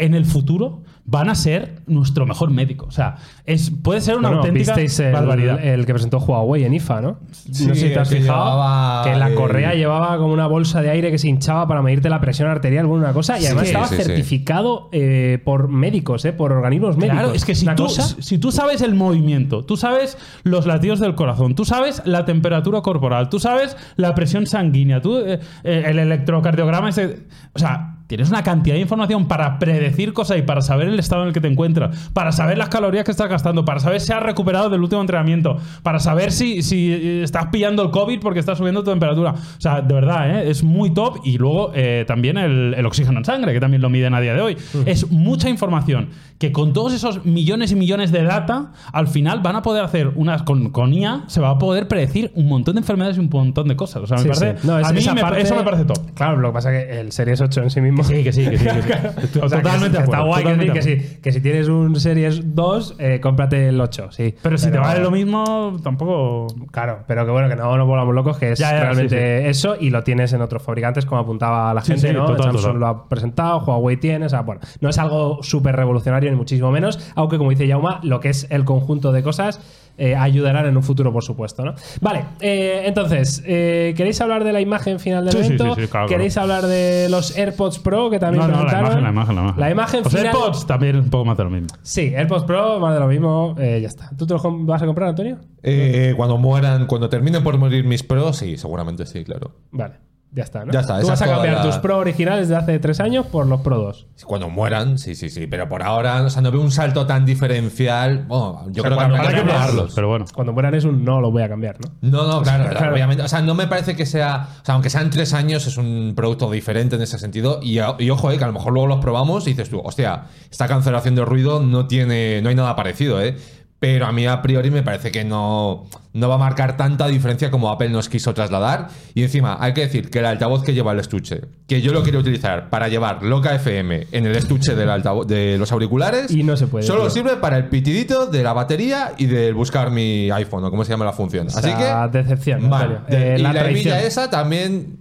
Speaker 2: en el futuro van a ser nuestro mejor médico. O sea, es, puede ser una
Speaker 1: Bueno,
Speaker 2: auténtica
Speaker 1: visteis el,
Speaker 2: barbaridad.
Speaker 1: el que presentó Huawei en IFA, ¿no?
Speaker 3: Sí,
Speaker 1: no sé si te has
Speaker 3: que
Speaker 1: fijado
Speaker 3: llevaba
Speaker 1: que la correa llevaba como una bolsa de aire que se hinchaba para medirte la presión arterial o una cosa y además estaba
Speaker 3: sí, sí.
Speaker 1: certificado eh, por médicos, eh, por organismos médicos.
Speaker 2: Claro, es que si tú,
Speaker 1: cosa-
Speaker 2: si tú sabes el movimiento, tú sabes los latidos del corazón, tú sabes la temperatura corporal, tú sabes la presión sanguínea, tú eh, el electrocardiograma, ese- o sea, tienes una cantidad de información para predecir cosas y para saber el estado en el que te encuentras, para saber las calorías que estás gastando, para saber si has recuperado del último entrenamiento, para saber si, si eh, estás pillando el COVID porque estás subiendo tu temperatura. O sea, de verdad, ¿eh? es muy top. Y luego eh, también el, el oxígeno en sangre, que también lo miden a día de hoy. Es mucha información que con todos esos millones y millones de data, al final van a poder hacer unas con, con IA, se va a poder predecir un montón de enfermedades y un montón de cosas. O sea, me
Speaker 1: Sí,
Speaker 2: parece,
Speaker 1: sí. No, es-
Speaker 2: a mí me-
Speaker 1: parte-
Speaker 2: eso me parece top.
Speaker 1: Claro, lo que pasa es que el Series 8 en sí mismo.
Speaker 2: Sí, que sí, que sí. que sí.
Speaker 1: O sea, que
Speaker 2: totalmente de
Speaker 1: Está guay que,
Speaker 2: totalmente
Speaker 1: decir que, sí, que si tienes un Series 2, eh, cómprate el 8, sí.
Speaker 2: Pero si te vale lo mismo, tampoco.
Speaker 1: Claro, pero que bueno, que no nos volvamos locos, que es
Speaker 2: Ya, ya,
Speaker 1: realmente eso y lo tienes en otros fabricantes, como apuntaba la gente, ¿no?
Speaker 2: total,
Speaker 1: Samsung
Speaker 2: total.
Speaker 1: lo ha presentado, Huawei tiene, o sea, bueno, no es algo súper revolucionario ni muchísimo menos, aunque como dice Yauma, lo que es el conjunto de cosas eh, ayudarán en un futuro, por supuesto, ¿no? Vale, eh, entonces, eh, ¿queréis hablar de la imagen final del
Speaker 2: Sí,
Speaker 1: evento?
Speaker 2: sí, sí, claro,
Speaker 1: ¿Queréis hablar de los AirPods Pro que también
Speaker 2: No, no, la imagen, la imagen, la imagen.
Speaker 1: La imagen
Speaker 2: Los
Speaker 1: final...
Speaker 2: AirPods también un poco más de lo mismo.
Speaker 1: Sí, AirPods Pro, más de lo mismo, eh, ya está. ¿Tú te los vas a comprar, Antonio?
Speaker 3: Eh, cuando mueran, cuando terminen por morir mis pros, sí, seguramente sí, claro.
Speaker 1: Vale, ya está, ¿no?
Speaker 3: Ya está,
Speaker 1: Tú
Speaker 3: esa
Speaker 1: vas a
Speaker 3: es toda
Speaker 1: cambiar
Speaker 3: la-
Speaker 1: tus Pro originales de hace tres años por los Pro 2.
Speaker 3: Cuando mueran, sí, sí, sí. Pero por ahora, o sea, no veo un salto tan diferencial. Bueno, yo creo que
Speaker 1: cuando
Speaker 3: habrá que
Speaker 1: mueran
Speaker 3: probarlos.
Speaker 2: Pero bueno.
Speaker 1: Cuando mueran es un no lo voy a cambiar, ¿no?
Speaker 3: No, no, claro, claro,
Speaker 1: Claro.
Speaker 3: obviamente. O sea, no me parece que sea. O sea, aunque sean tres años, es un producto diferente en ese sentido. Y, y ojo, eh, que a lo mejor luego los probamos y dices tú, hostia, esta cancelación de ruido no tiene. No hay nada parecido, ¿eh? Pero a mí a priori me parece que no, no va a marcar tanta diferencia como Apple nos quiso trasladar. Y encima, hay que decir que el altavoz que lleva el estuche, que yo lo quería utilizar para llevar Loca FM en el estuche del altavoz, de los auriculares,
Speaker 1: Y no se puede,
Speaker 3: Solo
Speaker 1: tío.
Speaker 3: sirve para el pitidito de la batería y del buscar mi iPhone o cómo se llama la función.
Speaker 1: O
Speaker 3: Así que.
Speaker 1: decepción.
Speaker 3: De-
Speaker 1: Eh,
Speaker 3: y
Speaker 1: la
Speaker 3: hebilla esa también.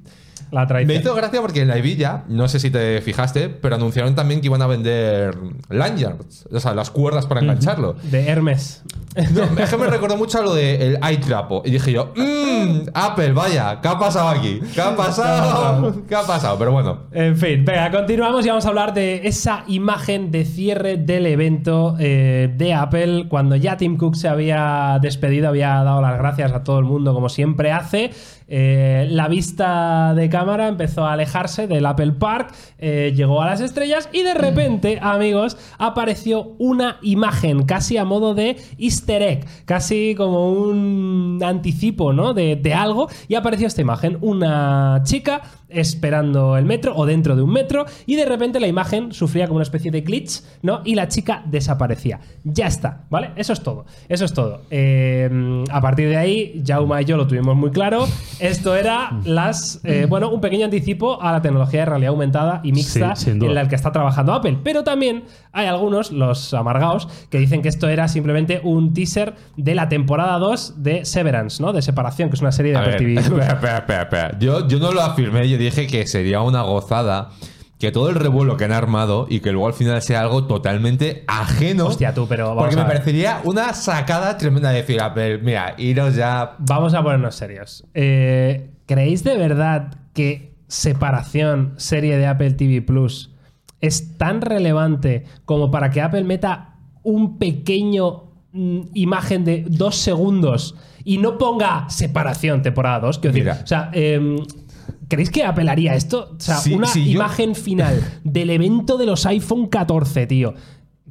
Speaker 1: La
Speaker 3: Me hizo gracia porque en la hebilla, no sé si te fijaste, pero anunciaron también que iban a vender lanyards, o sea, las cuerdas para engancharlo.
Speaker 1: De Hermes.
Speaker 3: No, es que me recordó mucho a lo del iTrapo. Y dije yo, mmm, Apple, vaya, ¿qué ha pasado aquí? ¿Qué ha pasado? ¿Qué ha pasado? Pero bueno.
Speaker 1: En fin, venga, continuamos y vamos a hablar de esa imagen de cierre del evento eh, de Apple cuando ya Tim Cook se había despedido, había dado las gracias a todo el mundo como siempre hace. Eh, la vista de cámara empezó a alejarse del Apple Park, eh, llegó a las estrellas y de repente, amigos, apareció una imagen casi a modo de easter egg, casi como un anticipo ¿no? de, de algo y apareció esta imagen, una chica esperando el metro o dentro de un metro y de repente la imagen sufría como una especie de glitch, ¿no? Y la chica desaparecía. Ya está, ¿vale? Eso es todo. Eso es todo. Eh, a partir de ahí, Jauma y yo lo tuvimos muy claro. Esto era las, eh, bueno, un pequeño anticipo a la tecnología de realidad aumentada y mixta
Speaker 2: Sí,
Speaker 1: en la que está trabajando Apple. Pero también hay algunos, los amargados, que dicen que esto era simplemente un teaser de la temporada 2 de Severance, ¿no? De Separación, que es una serie de
Speaker 3: A ver, espera, espera, espera. Yo, yo no lo afirmé, yo dije que sería una gozada que todo el revuelo que han armado y que luego al final sea algo totalmente ajeno.
Speaker 1: Hostia, tú, pero vamos
Speaker 3: Porque
Speaker 1: a
Speaker 3: me
Speaker 1: ver.
Speaker 3: parecería una sacada tremenda de decir, Apple, mira, iros ya.
Speaker 1: Vamos a ponernos serios. Eh, ¿Creéis de verdad que separación serie de Apple TV Plus es tan relevante como para que Apple meta un pequeño mm, imagen de dos segundos y no ponga separación temporada 2? Quiero decir,
Speaker 3: Mira.
Speaker 1: o sea, em, ¿creéis que Apple haría esto? O sea,
Speaker 3: Sí,
Speaker 1: una
Speaker 3: sí, yo-
Speaker 1: imagen final del evento de los iPhone 14, tío.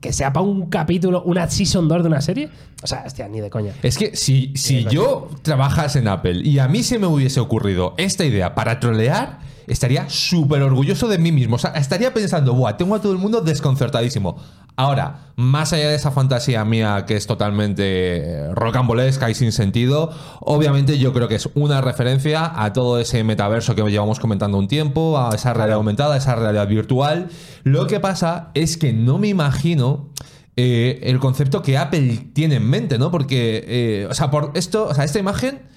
Speaker 1: Que sea para un capítulo, una season 2 de una serie. O sea, hostia, ni de coña.
Speaker 3: Es que si, si yo trabajase en Apple y a mí se me hubiese ocurrido esta idea para trolear, estaría súper orgulloso de mí mismo. O sea, estaría pensando, buah, tengo a todo el mundo desconcertadísimo. Ahora, más allá de esa fantasía mía que es totalmente eh, rocambolesca y sin sentido, obviamente yo creo que es una referencia a todo ese metaverso que llevamos comentando un tiempo, a esa realidad aumentada, a esa realidad virtual. Lo que pasa es que no me imagino eh, el concepto que Apple tiene en mente, ¿no? Porque, eh, o sea, por esto, o sea, esta imagen.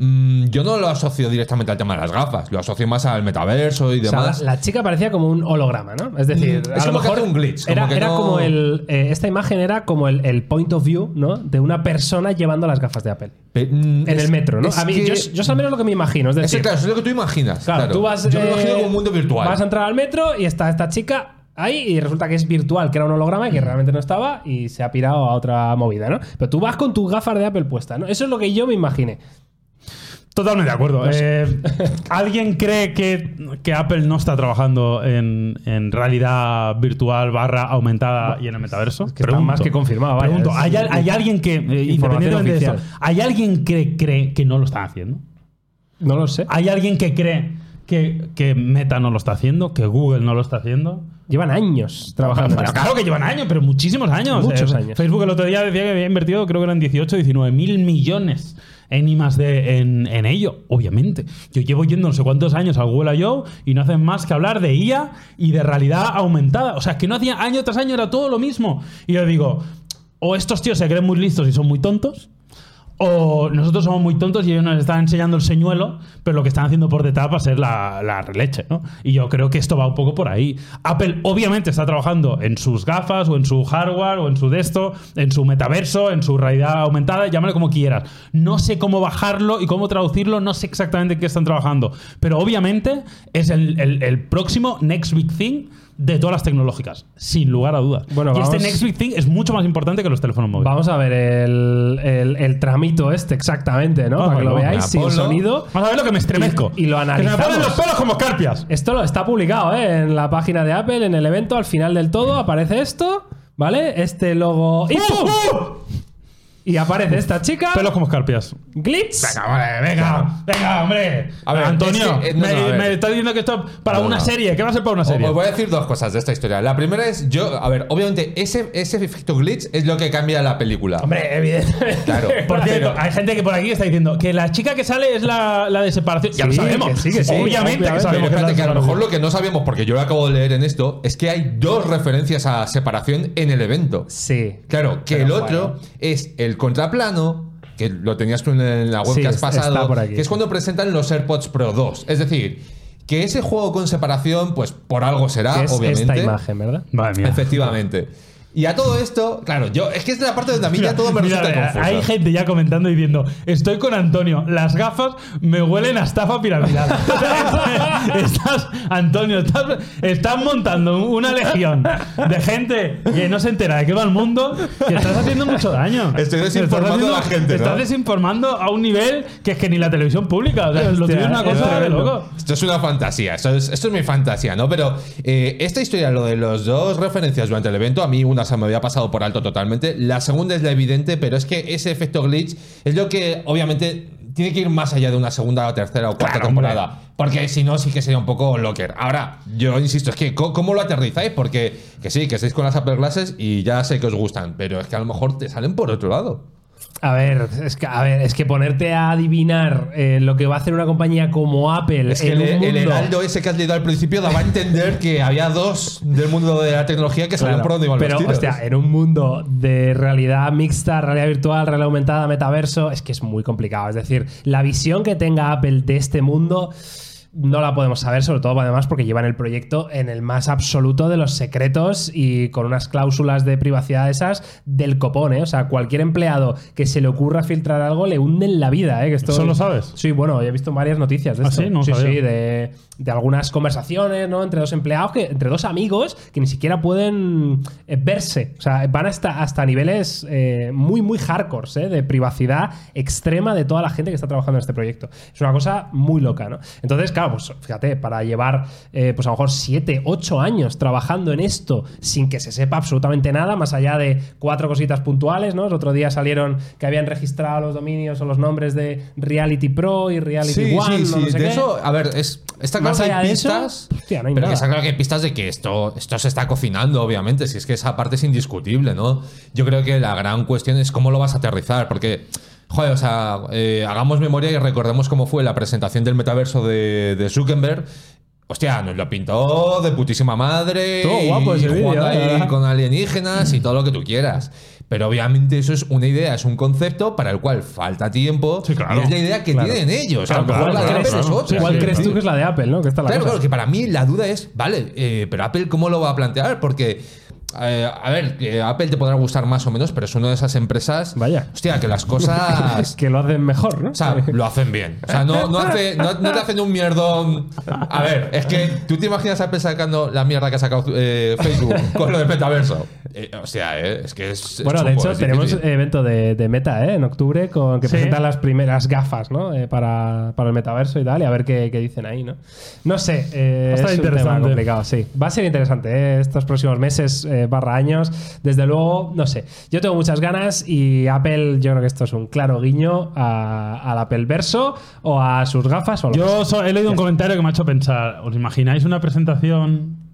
Speaker 3: Mm, yo no lo asocio directamente al tema de las gafas, lo asocio más al metaverso y
Speaker 1: O sea,
Speaker 3: demás.
Speaker 1: la, la chica parecía como un holograma, ¿no? Es decir,
Speaker 3: Mm, es
Speaker 1: a lo
Speaker 3: como que
Speaker 1: mejor
Speaker 3: hace un glitch, como
Speaker 1: Era,
Speaker 3: que
Speaker 1: era
Speaker 3: no-
Speaker 1: como el. eh, esta imagen era como el, el point of view, ¿no? De una persona llevando las gafas de Apple.
Speaker 3: Pe- mm,
Speaker 1: En
Speaker 3: es-
Speaker 1: el metro, ¿no?
Speaker 3: es
Speaker 1: A mí,
Speaker 3: que-
Speaker 1: yo, yo es al menos lo que me imagino. Es decir,
Speaker 3: claro, eso es lo que tú imaginas.
Speaker 1: claro,
Speaker 3: claro.
Speaker 1: tú vas.
Speaker 3: yo me
Speaker 1: eh,
Speaker 3: imagino como un mundo virtual.
Speaker 1: Vas a entrar al metro y está esta chica. Ahí y resulta que es virtual, que era un holograma y que realmente no estaba y se ha pirado a otra movida, ¿no? Pero tú vas con tus gafas de Apple puestas, ¿no? Eso es lo que yo me imaginé.
Speaker 2: Totalmente de acuerdo. Eh, ¿Alguien cree que, que Apple no está trabajando en, en realidad virtual barra aumentada y en el metaverso?
Speaker 1: que está más que confirmado, vaya,
Speaker 2: pregunto,
Speaker 1: es-
Speaker 2: ¿hay, al- hay alguien que, eh, independientemente de eso. ¿hay alguien que cree que no lo están haciendo?
Speaker 1: No lo sé.
Speaker 2: ¿Hay alguien que cree que, que Meta no lo está haciendo? ¿Que Google no lo está haciendo?
Speaker 1: Llevan años trabajando. en
Speaker 2: Bueno, claro que llevan años, pero muchísimos años.
Speaker 1: Muchos
Speaker 2: Eh,
Speaker 1: años.
Speaker 2: Facebook el otro día decía que había invertido, creo que eran 18, 19 mil millones en I en, en ello, obviamente. Yo llevo yendo no sé cuántos años al Google I.O. y no hacen más que hablar de IA y de realidad aumentada. O sea, que no hacía año tras año, era todo lo mismo. Y yo digo, o estos tíos se creen muy listos y son muy tontos, o nosotros somos muy tontos y ellos nos están enseñando el señuelo, pero lo que están haciendo por detrás va a ser la, la leche, ¿no? Y yo creo que esto va un poco por ahí. Apple obviamente está trabajando en sus gafas, o en su hardware, o en su de esto, en su metaverso, en su realidad aumentada, llámale como quieras. No sé cómo bajarlo y cómo traducirlo, no sé exactamente en qué están trabajando, pero obviamente es el, el- el próximo next big thing de todas las tecnológicas, sin lugar a dudas.
Speaker 1: Bueno,
Speaker 2: y este next big thing es mucho más importante que los teléfonos móviles.
Speaker 1: Vamos a ver el, el, el tramito este exactamente, ¿no?
Speaker 2: Vamos,
Speaker 1: Para que lo veáis sin sonido.
Speaker 2: Vamos a ver lo que me estremezco.
Speaker 1: Y- y lo
Speaker 2: Que se me ponen
Speaker 1: analizamos.
Speaker 2: los pelos como escarpias.
Speaker 1: Esto lo está publicado ¿eh? en la página de Apple, en el evento, al final del todo aparece esto, ¿vale? Este logo. ¡Y pum!
Speaker 2: ¡Uh!
Speaker 1: Y aparece esta chica.
Speaker 2: Pelos como escarpias.
Speaker 1: Glitz.
Speaker 2: Venga, vale, venga, venga, hombre.
Speaker 3: A ver,
Speaker 2: Antonio,
Speaker 3: es que, eh, no,
Speaker 2: me,
Speaker 3: no, a ver.
Speaker 2: me está diciendo que esto es para
Speaker 3: No,
Speaker 2: una
Speaker 3: no.
Speaker 2: serie. ¿Qué va a ser para una serie?
Speaker 3: Os voy a decir dos cosas de esta historia. La primera es, yo, a ver, obviamente ese, ese efecto glitch es lo que cambia la película.
Speaker 1: Hombre, evidentemente.
Speaker 3: Claro.
Speaker 2: Por cierto, hay gente que por aquí está diciendo que la chica que sale es la, la de separación. ya lo sabemos.
Speaker 1: que sí, que sí,
Speaker 2: obviamente, que
Speaker 1: obviamente.
Speaker 2: sabemos
Speaker 3: Pero
Speaker 2: que la
Speaker 3: espérate, que a lo mejor lo que no sabíamos, porque yo lo acabo de leer en esto, es que hay dos referencias a separación en el evento.
Speaker 1: Sí.
Speaker 3: Claro, que
Speaker 1: Pero
Speaker 3: el otro
Speaker 1: bueno.
Speaker 3: es el contraplano, que lo tenías tú en la web
Speaker 1: Sí,
Speaker 3: que has pasado,
Speaker 1: por aquí,
Speaker 3: que es cuando presentan los AirPods Pro 2. Es decir, que ese juego con separación, pues por algo será,
Speaker 1: Que es
Speaker 3: obviamente.
Speaker 1: esta imagen, ¿verdad?
Speaker 2: Madre mía.
Speaker 3: Efectivamente. Y a todo esto, claro, yo es que es de la parte donde a mí ya todo me
Speaker 2: Mira,
Speaker 3: resulta
Speaker 2: eh,
Speaker 3: confuso.
Speaker 2: hay gente ya comentando y diciendo, estoy con Antonio, las gafas me huelen a estafa piramidal. estás, Antonio, estás, estás montando una legión de gente que no se entera de qué va el mundo, que estás haciendo mucho daño.
Speaker 3: Estoy
Speaker 2: Estás
Speaker 3: desinformando a la gente,
Speaker 2: Estás
Speaker 3: ¿no?
Speaker 2: desinformando a un nivel que es que ni la televisión pública. O sea, lo
Speaker 1: Hostia,
Speaker 2: tuyo es una cosa de loco.
Speaker 3: Esto es una fantasía, esto es, esto es mi fantasía, ¿no? Pero eh, esta historia, lo de los dos referencias durante el evento, a mí una se me había pasado por alto totalmente. La segunda es la evidente, pero es que ese efecto glitch es lo que obviamente tiene que ir más allá de una segunda o tercera o cuarta
Speaker 2: Claro, hombre.
Speaker 3: temporada. Porque si no, sí que sería un poco locker. Ahora, yo insisto, es que ¿cómo, lo aterrizáis? Porque que sí, que estáis con las Apple Glasses y ya sé que os gustan, pero es que a lo mejor te salen por otro lado.
Speaker 1: A ver, es que, a ver, es que ponerte a adivinar eh, lo que va a hacer una compañía como Apple
Speaker 3: Es que
Speaker 1: en
Speaker 3: el,
Speaker 1: un
Speaker 3: el
Speaker 1: mundo-
Speaker 3: heraldo ese que has leído al principio daba a entender que había dos del mundo de la tecnología que sabían
Speaker 1: Claro,
Speaker 3: por dónde iban
Speaker 1: pero,
Speaker 3: los tiros.
Speaker 1: hostia, en un mundo de realidad mixta, realidad virtual, realidad aumentada, metaverso, es que es muy complicado. Es decir, la visión que tenga Apple de este mundo no la podemos saber, sobre todo además porque llevan el proyecto en el más absoluto de los secretos y con unas cláusulas de privacidad esas del copón, ¿eh? O sea, cualquier empleado que se le ocurra filtrar algo le hunden la vida, ¿eh? Que esto,
Speaker 2: ¿Eso lo sabes?
Speaker 1: Sí, bueno, he visto varias noticias de
Speaker 2: ¿Ah,
Speaker 1: esto.
Speaker 2: sí? No
Speaker 1: sí,
Speaker 2: sabía.
Speaker 1: sí, de, de algunas conversaciones, ¿no? Entre dos empleados, que, entre dos amigos que ni siquiera pueden eh, verse. O sea, van hasta, hasta niveles eh, muy, muy hardcore, ¿eh? De privacidad extrema de toda la gente que está trabajando en este proyecto. Es una cosa muy loca, ¿no? Entonces, claro, pues fíjate, para llevar, eh, pues a lo mejor 7, 8 años trabajando en esto sin que se sepa absolutamente nada, más allá de cuatro cositas puntuales, ¿no? El otro día salieron que habían registrado los dominios o los nombres de Reality Pro y Reality
Speaker 3: Sí,
Speaker 1: One,
Speaker 3: sí, sí.
Speaker 1: no sé
Speaker 3: de
Speaker 1: qué.
Speaker 3: eso, a ver, es, está claro
Speaker 1: Más
Speaker 3: que hay
Speaker 1: de eso,
Speaker 3: pistas.
Speaker 1: hostia, no hay
Speaker 3: pero
Speaker 1: nada.
Speaker 3: que está claro que hay pistas de que esto, esto se está cocinando, obviamente. Si es que esa parte es indiscutible, ¿no? Yo creo que la gran cuestión es cómo lo vas a aterrizar. Porque, joder, o sea, eh, hagamos memoria y recordemos cómo fue la presentación del metaverso de, de Zuckerberg. Hostia, nos lo pintó de putísima madre.
Speaker 1: Todo
Speaker 3: y
Speaker 1: guapo ese la verdad.
Speaker 3: con alienígenas y todo lo que tú quieras. Pero obviamente eso es una idea, es un concepto para el cual falta tiempo.
Speaker 2: Sí, claro.
Speaker 3: Y es la idea que
Speaker 1: Claro.
Speaker 3: tienen ellos. a lo
Speaker 2: Claro,
Speaker 3: mejor la de
Speaker 2: claro,
Speaker 3: Apple
Speaker 2: claro.
Speaker 3: es otra.
Speaker 1: ¿Cuál
Speaker 2: Sí,
Speaker 1: crees
Speaker 2: sí.
Speaker 1: tú que es la de Apple, no? Que está la
Speaker 3: Claro,
Speaker 1: cosa.
Speaker 3: claro, que para mí la duda es, vale, eh, pero Apple ¿cómo lo va a plantear? Porque, eh, a ver, que Apple te podrá gustar más o menos, pero es una de esas empresas,
Speaker 1: Vaya.
Speaker 3: hostia, que las cosas...
Speaker 1: que lo hacen mejor, ¿no?
Speaker 3: O sea, lo hacen bien. O sea, no, no, hace- no- no te hacen un mierdón. A ver, es que tú te imaginas a Apple sacando la mierda que ha sacado eh, Facebook con lo del metaverso. Eh, o sea, eh, es que es.
Speaker 1: Bueno, de hecho, tenemos
Speaker 3: difícil.
Speaker 1: evento de, de Meta ¿eh? en octubre con que
Speaker 2: Sí.
Speaker 1: presentan las primeras gafas ¿no? Eh, para, para el metaverso y tal, y a ver qué, qué dicen ahí. ¿no? No sé, eh,
Speaker 2: Va a estar
Speaker 1: es un tema
Speaker 2: interesante.
Speaker 1: complicado, sí. Va a ser interesante ¿eh? estos próximos meses eh, barra años. Desde luego, no sé. Yo tengo muchas ganas y Apple, yo creo que esto es un claro guiño a- al Apple Verso o a sus gafas o a
Speaker 2: Yo so- he leído un comentario que me ha hecho pensar. ¿Os imagináis una presentación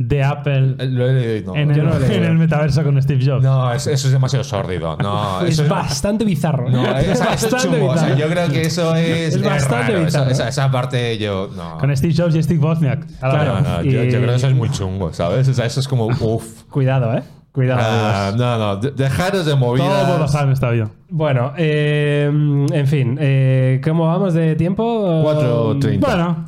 Speaker 2: de Apple
Speaker 3: Eh, Lo he leído.
Speaker 2: en,
Speaker 3: no.
Speaker 2: el,
Speaker 1: yo no lo he leído.
Speaker 2: en el metaverso con Steve Jobs.
Speaker 3: No, es- eso es demasiado sórdido. No,
Speaker 1: es
Speaker 3: eso es
Speaker 1: bastante bizarro.
Speaker 3: No, esa- eso es
Speaker 1: bastante
Speaker 3: chungo. O sea,
Speaker 1: bizarro.
Speaker 3: yo creo que eso es.
Speaker 1: Es bastante
Speaker 3: raro. Esa,
Speaker 1: bizarro.
Speaker 3: esa- esa parte yo. No.
Speaker 2: Con Steve Jobs y Steve Wozniak. a la
Speaker 1: Claro.
Speaker 2: vez.
Speaker 3: No, no, yo,
Speaker 1: Y-
Speaker 3: yo creo que eso es muy chungo, ¿sabes? O sea, eso es como. Uff.
Speaker 1: Cuidado, eh. Cuidado.
Speaker 3: Ah, no, no, de- dejaros de movidas.
Speaker 2: Todo puedo pasar en esta vida.
Speaker 1: Bueno, eh, en fin, eh, ¿cómo vamos de tiempo?
Speaker 3: 4:30.
Speaker 2: Bueno,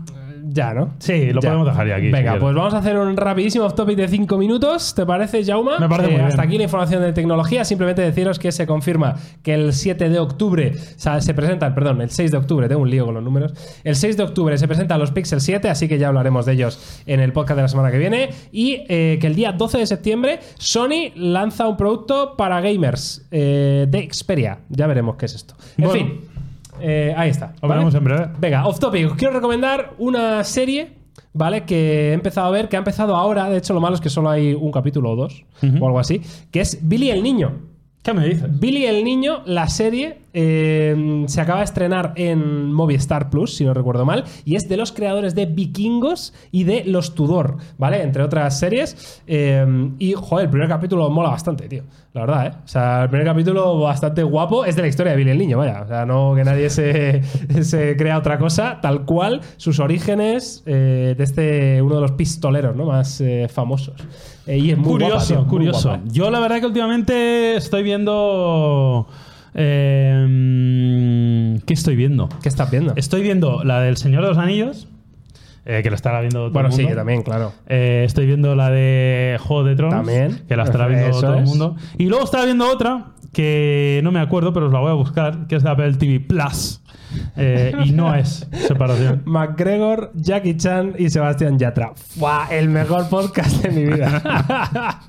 Speaker 1: Ya, ¿no?
Speaker 2: Sí, lo
Speaker 1: Ya.
Speaker 2: podemos dejar ya aquí,
Speaker 1: Venga, pues vamos a hacer un rapidísimo off topic de 5 minutos. ¿Te parece, Jauma?
Speaker 2: Me parece muy
Speaker 1: Hasta
Speaker 2: bien.
Speaker 1: aquí la información de tecnología. Simplemente deciros que se confirma que el 7 de octubre, o sea, se presentan, perdón, el 6 de octubre, tengo un lío con los números. El 6 de octubre se presentan los Pixel 7, así que ya hablaremos de ellos en el podcast de la semana que viene. Y eh, que el día 12 de septiembre Sony lanza un producto para gamers eh, de Xperia. Ya veremos qué es esto. En
Speaker 2: Bueno.
Speaker 1: fin, eh, ahí está.
Speaker 2: Veremos en breve.
Speaker 1: Venga, off topic. Os quiero recomendar una serie, ¿vale? Que he empezado a ver, que ha empezado ahora. De hecho, lo malo es que solo hay un capítulo o dos, o algo así. Que es Billy el Niño.
Speaker 2: ¿Qué me dices?
Speaker 1: Billy el Niño, la serie, eh, se acaba de estrenar en Movistar Plus, si no recuerdo mal, y es de los creadores de Vikingos y de Los Tudor, ¿vale? Entre otras series. Eh, y, joder, el primer capítulo mola bastante, tío. La verdad, ¿eh? O sea, el primer capítulo bastante guapo es de la historia de Billy el Niño, vaya. O sea, no que nadie se, se crea otra cosa, tal cual, sus orígenes eh, de este, uno de los pistoleros, ¿no? Más eh, famosos. Eh, y es muy guapa,
Speaker 2: curioso,
Speaker 1: muy
Speaker 2: curioso.
Speaker 1: guapa.
Speaker 2: Yo la verdad que últimamente estoy viendo... eh, ¿Qué estoy viendo?
Speaker 1: ¿Qué estás viendo?
Speaker 2: Estoy viendo la del Señor de los Anillos, eh, que la estará viendo todo
Speaker 1: Bueno,
Speaker 2: el
Speaker 1: sí,
Speaker 2: mundo.
Speaker 1: yo también, claro.
Speaker 2: Eh, estoy viendo la de Juego de Tronos,
Speaker 1: También.
Speaker 2: que la estará viendo
Speaker 1: Eso
Speaker 2: todo el mundo. Y luego estaba viendo otra que no me acuerdo, pero os la voy a buscar, que es de Apple TV Plus. Eh, y no es separación.
Speaker 1: McGregor, Jackie Chan y Sebastián Yatra. ¡Fua! El mejor podcast de mi vida.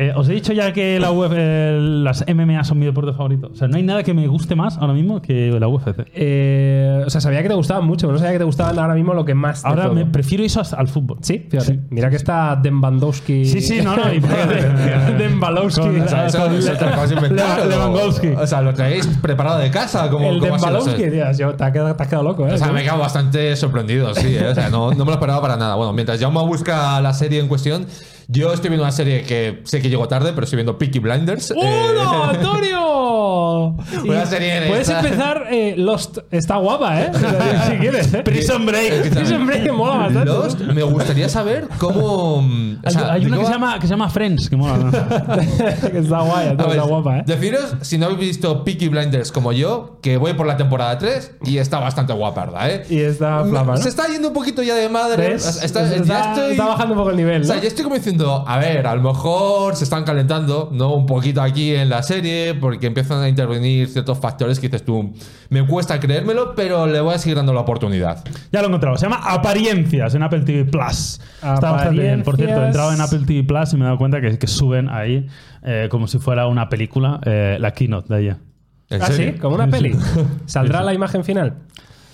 Speaker 2: Eh, os he dicho ya que la web, eh, las MMA son mi deporte favorito. O sea, no hay nada que me guste más ahora mismo que la UFC.
Speaker 1: Eh, o sea, sabía que te gustaban mucho, pero no sabía que te gustaban ahora mismo lo que más. de
Speaker 2: Ahora
Speaker 1: todo.
Speaker 2: me prefiero eso al fútbol.
Speaker 1: Sí, fíjate. Mira que está Dembandowski.
Speaker 2: Sí, sí, no, no. y-
Speaker 1: Dembalowski.
Speaker 3: O sea, eso,
Speaker 2: Con-
Speaker 3: eso te lo.
Speaker 2: Lewandowski.
Speaker 3: O sea, lo traéis preparado de casa. Como,
Speaker 1: El
Speaker 3: sé.
Speaker 1: tío. yo- Te has quedado, te has quedado loco, ¿eh?
Speaker 3: O sea, me he quedado bastante sorprendido, sí. ¿eh? O sea, no, no me lo esperaba para nada. Bueno, mientras Jaume busca la serie en cuestión, yo estoy viendo una serie que sé que llegó tarde, pero estoy viendo Peaky Blinders.
Speaker 1: ¡Uno,
Speaker 3: Eh,
Speaker 1: Antonio!
Speaker 3: Una serie de
Speaker 1: Puedes
Speaker 3: esta-
Speaker 1: empezar eh, Lost. Está guapa, ¿eh? si quieres, ¿eh?
Speaker 2: Prison Break.
Speaker 1: Prison Break mola bastante.
Speaker 3: Lost, me gustaría saber cómo. mm, o
Speaker 2: Hay,
Speaker 3: sea,
Speaker 2: hay una que se, llama, que se llama Friends, que mola. ¿no?
Speaker 1: que está guay, está
Speaker 3: ver,
Speaker 1: guapa, ¿eh?
Speaker 3: Deciros, si no habéis visto Peaky Blinders como yo, que voy por la temporada 3 y está bastante guaparda, ¿eh?
Speaker 1: Y está flama, ¿no?
Speaker 3: Se está yendo un poquito ya de madre.
Speaker 1: ¿Ves?
Speaker 3: Está,
Speaker 1: está,
Speaker 3: ya estoy-
Speaker 1: está bajando un poco el nivel,
Speaker 3: O sea, ya estoy como diciendo, a ver, a lo mejor se están calentando, ¿no? Un poquito aquí en la serie, porque empiezan a intervenir ciertos factores que dices tú, me cuesta creérmelo, pero le voy a seguir dando la oportunidad.
Speaker 2: Ya lo he encontrado. Se llama Apariencias en Apple TV Plus. Está bastante bien. Por cierto, he entrado en Apple TV Plus y me he dado cuenta que, que suben ahí eh, como si fuera una película eh, la keynote de ella.
Speaker 3: ¿En
Speaker 1: ¿Ah,
Speaker 3: serio?
Speaker 1: sí? Como una peli. ¿Saldrá la imagen final?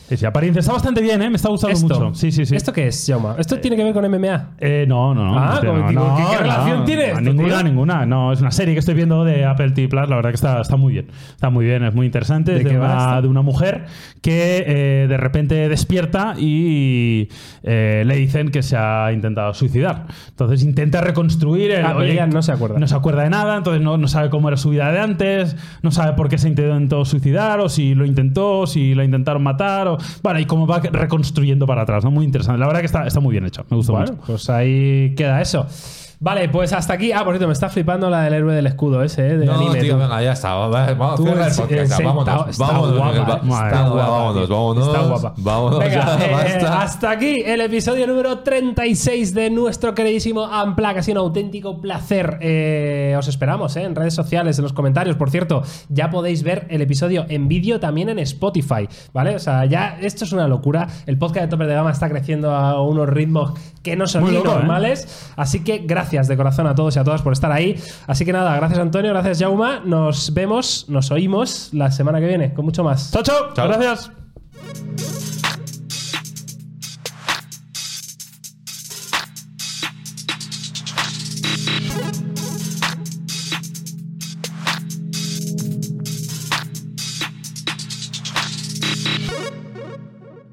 Speaker 2: Sí, sí, Apariencias. Está bastante bien, ¿eh? Me está gustando
Speaker 1: ¿Esto?
Speaker 2: mucho. Sí, sí, sí.
Speaker 1: ¿Esto qué es, Joma? ¿Esto tiene que ver con MMA?
Speaker 2: Eh, no, no, no.
Speaker 1: Ah,
Speaker 2: hostia,
Speaker 1: como
Speaker 2: no,
Speaker 1: digo,
Speaker 2: no,
Speaker 1: ¿qué- relación tiene esto,
Speaker 2: Ninguna,
Speaker 1: tío?
Speaker 2: ninguna. No, es una serie que estoy viendo de Apple TV Plus. La verdad que está, está muy bien. Está muy bien, es muy interesante.
Speaker 1: ¿De
Speaker 2: Es de, una, de una mujer que eh, de repente despierta y eh, le dicen que se ha intentado suicidar. Entonces intenta reconstruir el.
Speaker 1: Ah, pero
Speaker 2: oye,
Speaker 1: ella no se acuerda.
Speaker 2: No se acuerda de nada, entonces no, no sabe cómo era su vida de antes, no sabe por qué se intentó suicidar, o si lo intentó, si la intentaron matar, o. Bueno, y cómo va reconstruyendo para atrás, ¿no? Muy interesante. La verdad que está, está muy bien hecho. Me gustó
Speaker 1: Bueno,
Speaker 2: mucho.
Speaker 1: pues ahí queda eso. Vale, pues hasta aquí. Ah, por cierto, me está flipando la del héroe del escudo ese, ¿eh? De
Speaker 3: No,
Speaker 1: anime.
Speaker 3: tío,
Speaker 1: tú.
Speaker 3: venga, ya está. va- va- Vamos,
Speaker 1: Tú,
Speaker 3: el podcast. ya, vámonos.
Speaker 1: está-
Speaker 3: vámonos, va-
Speaker 2: está guapa,
Speaker 3: vámonos, vámonos.
Speaker 1: Está guapa.
Speaker 3: Vámonos,
Speaker 1: Venga,
Speaker 3: ya,
Speaker 1: eh,
Speaker 3: basta.
Speaker 1: hasta aquí el episodio número 36 de nuestro queridísimo Unplug. Ha sido un auténtico placer. Eh, os esperamos eh, en redes sociales, en los comentarios. Por cierto, ya podéis ver el episodio en vídeo también en Spotify, ¿vale? O sea, ya esto es una locura. El podcast de Tope de Gama está creciendo a unos ritmos que no son
Speaker 2: Muy
Speaker 1: ni
Speaker 2: loco, ¿eh?
Speaker 1: normales. Así que gracias de corazón a todos y a todas por estar ahí. Así que nada, gracias Antonio, gracias Jauma. Nos vemos, nos oímos la semana que viene con mucho más.
Speaker 2: Chao, chao.
Speaker 3: Chao.
Speaker 2: Gracias.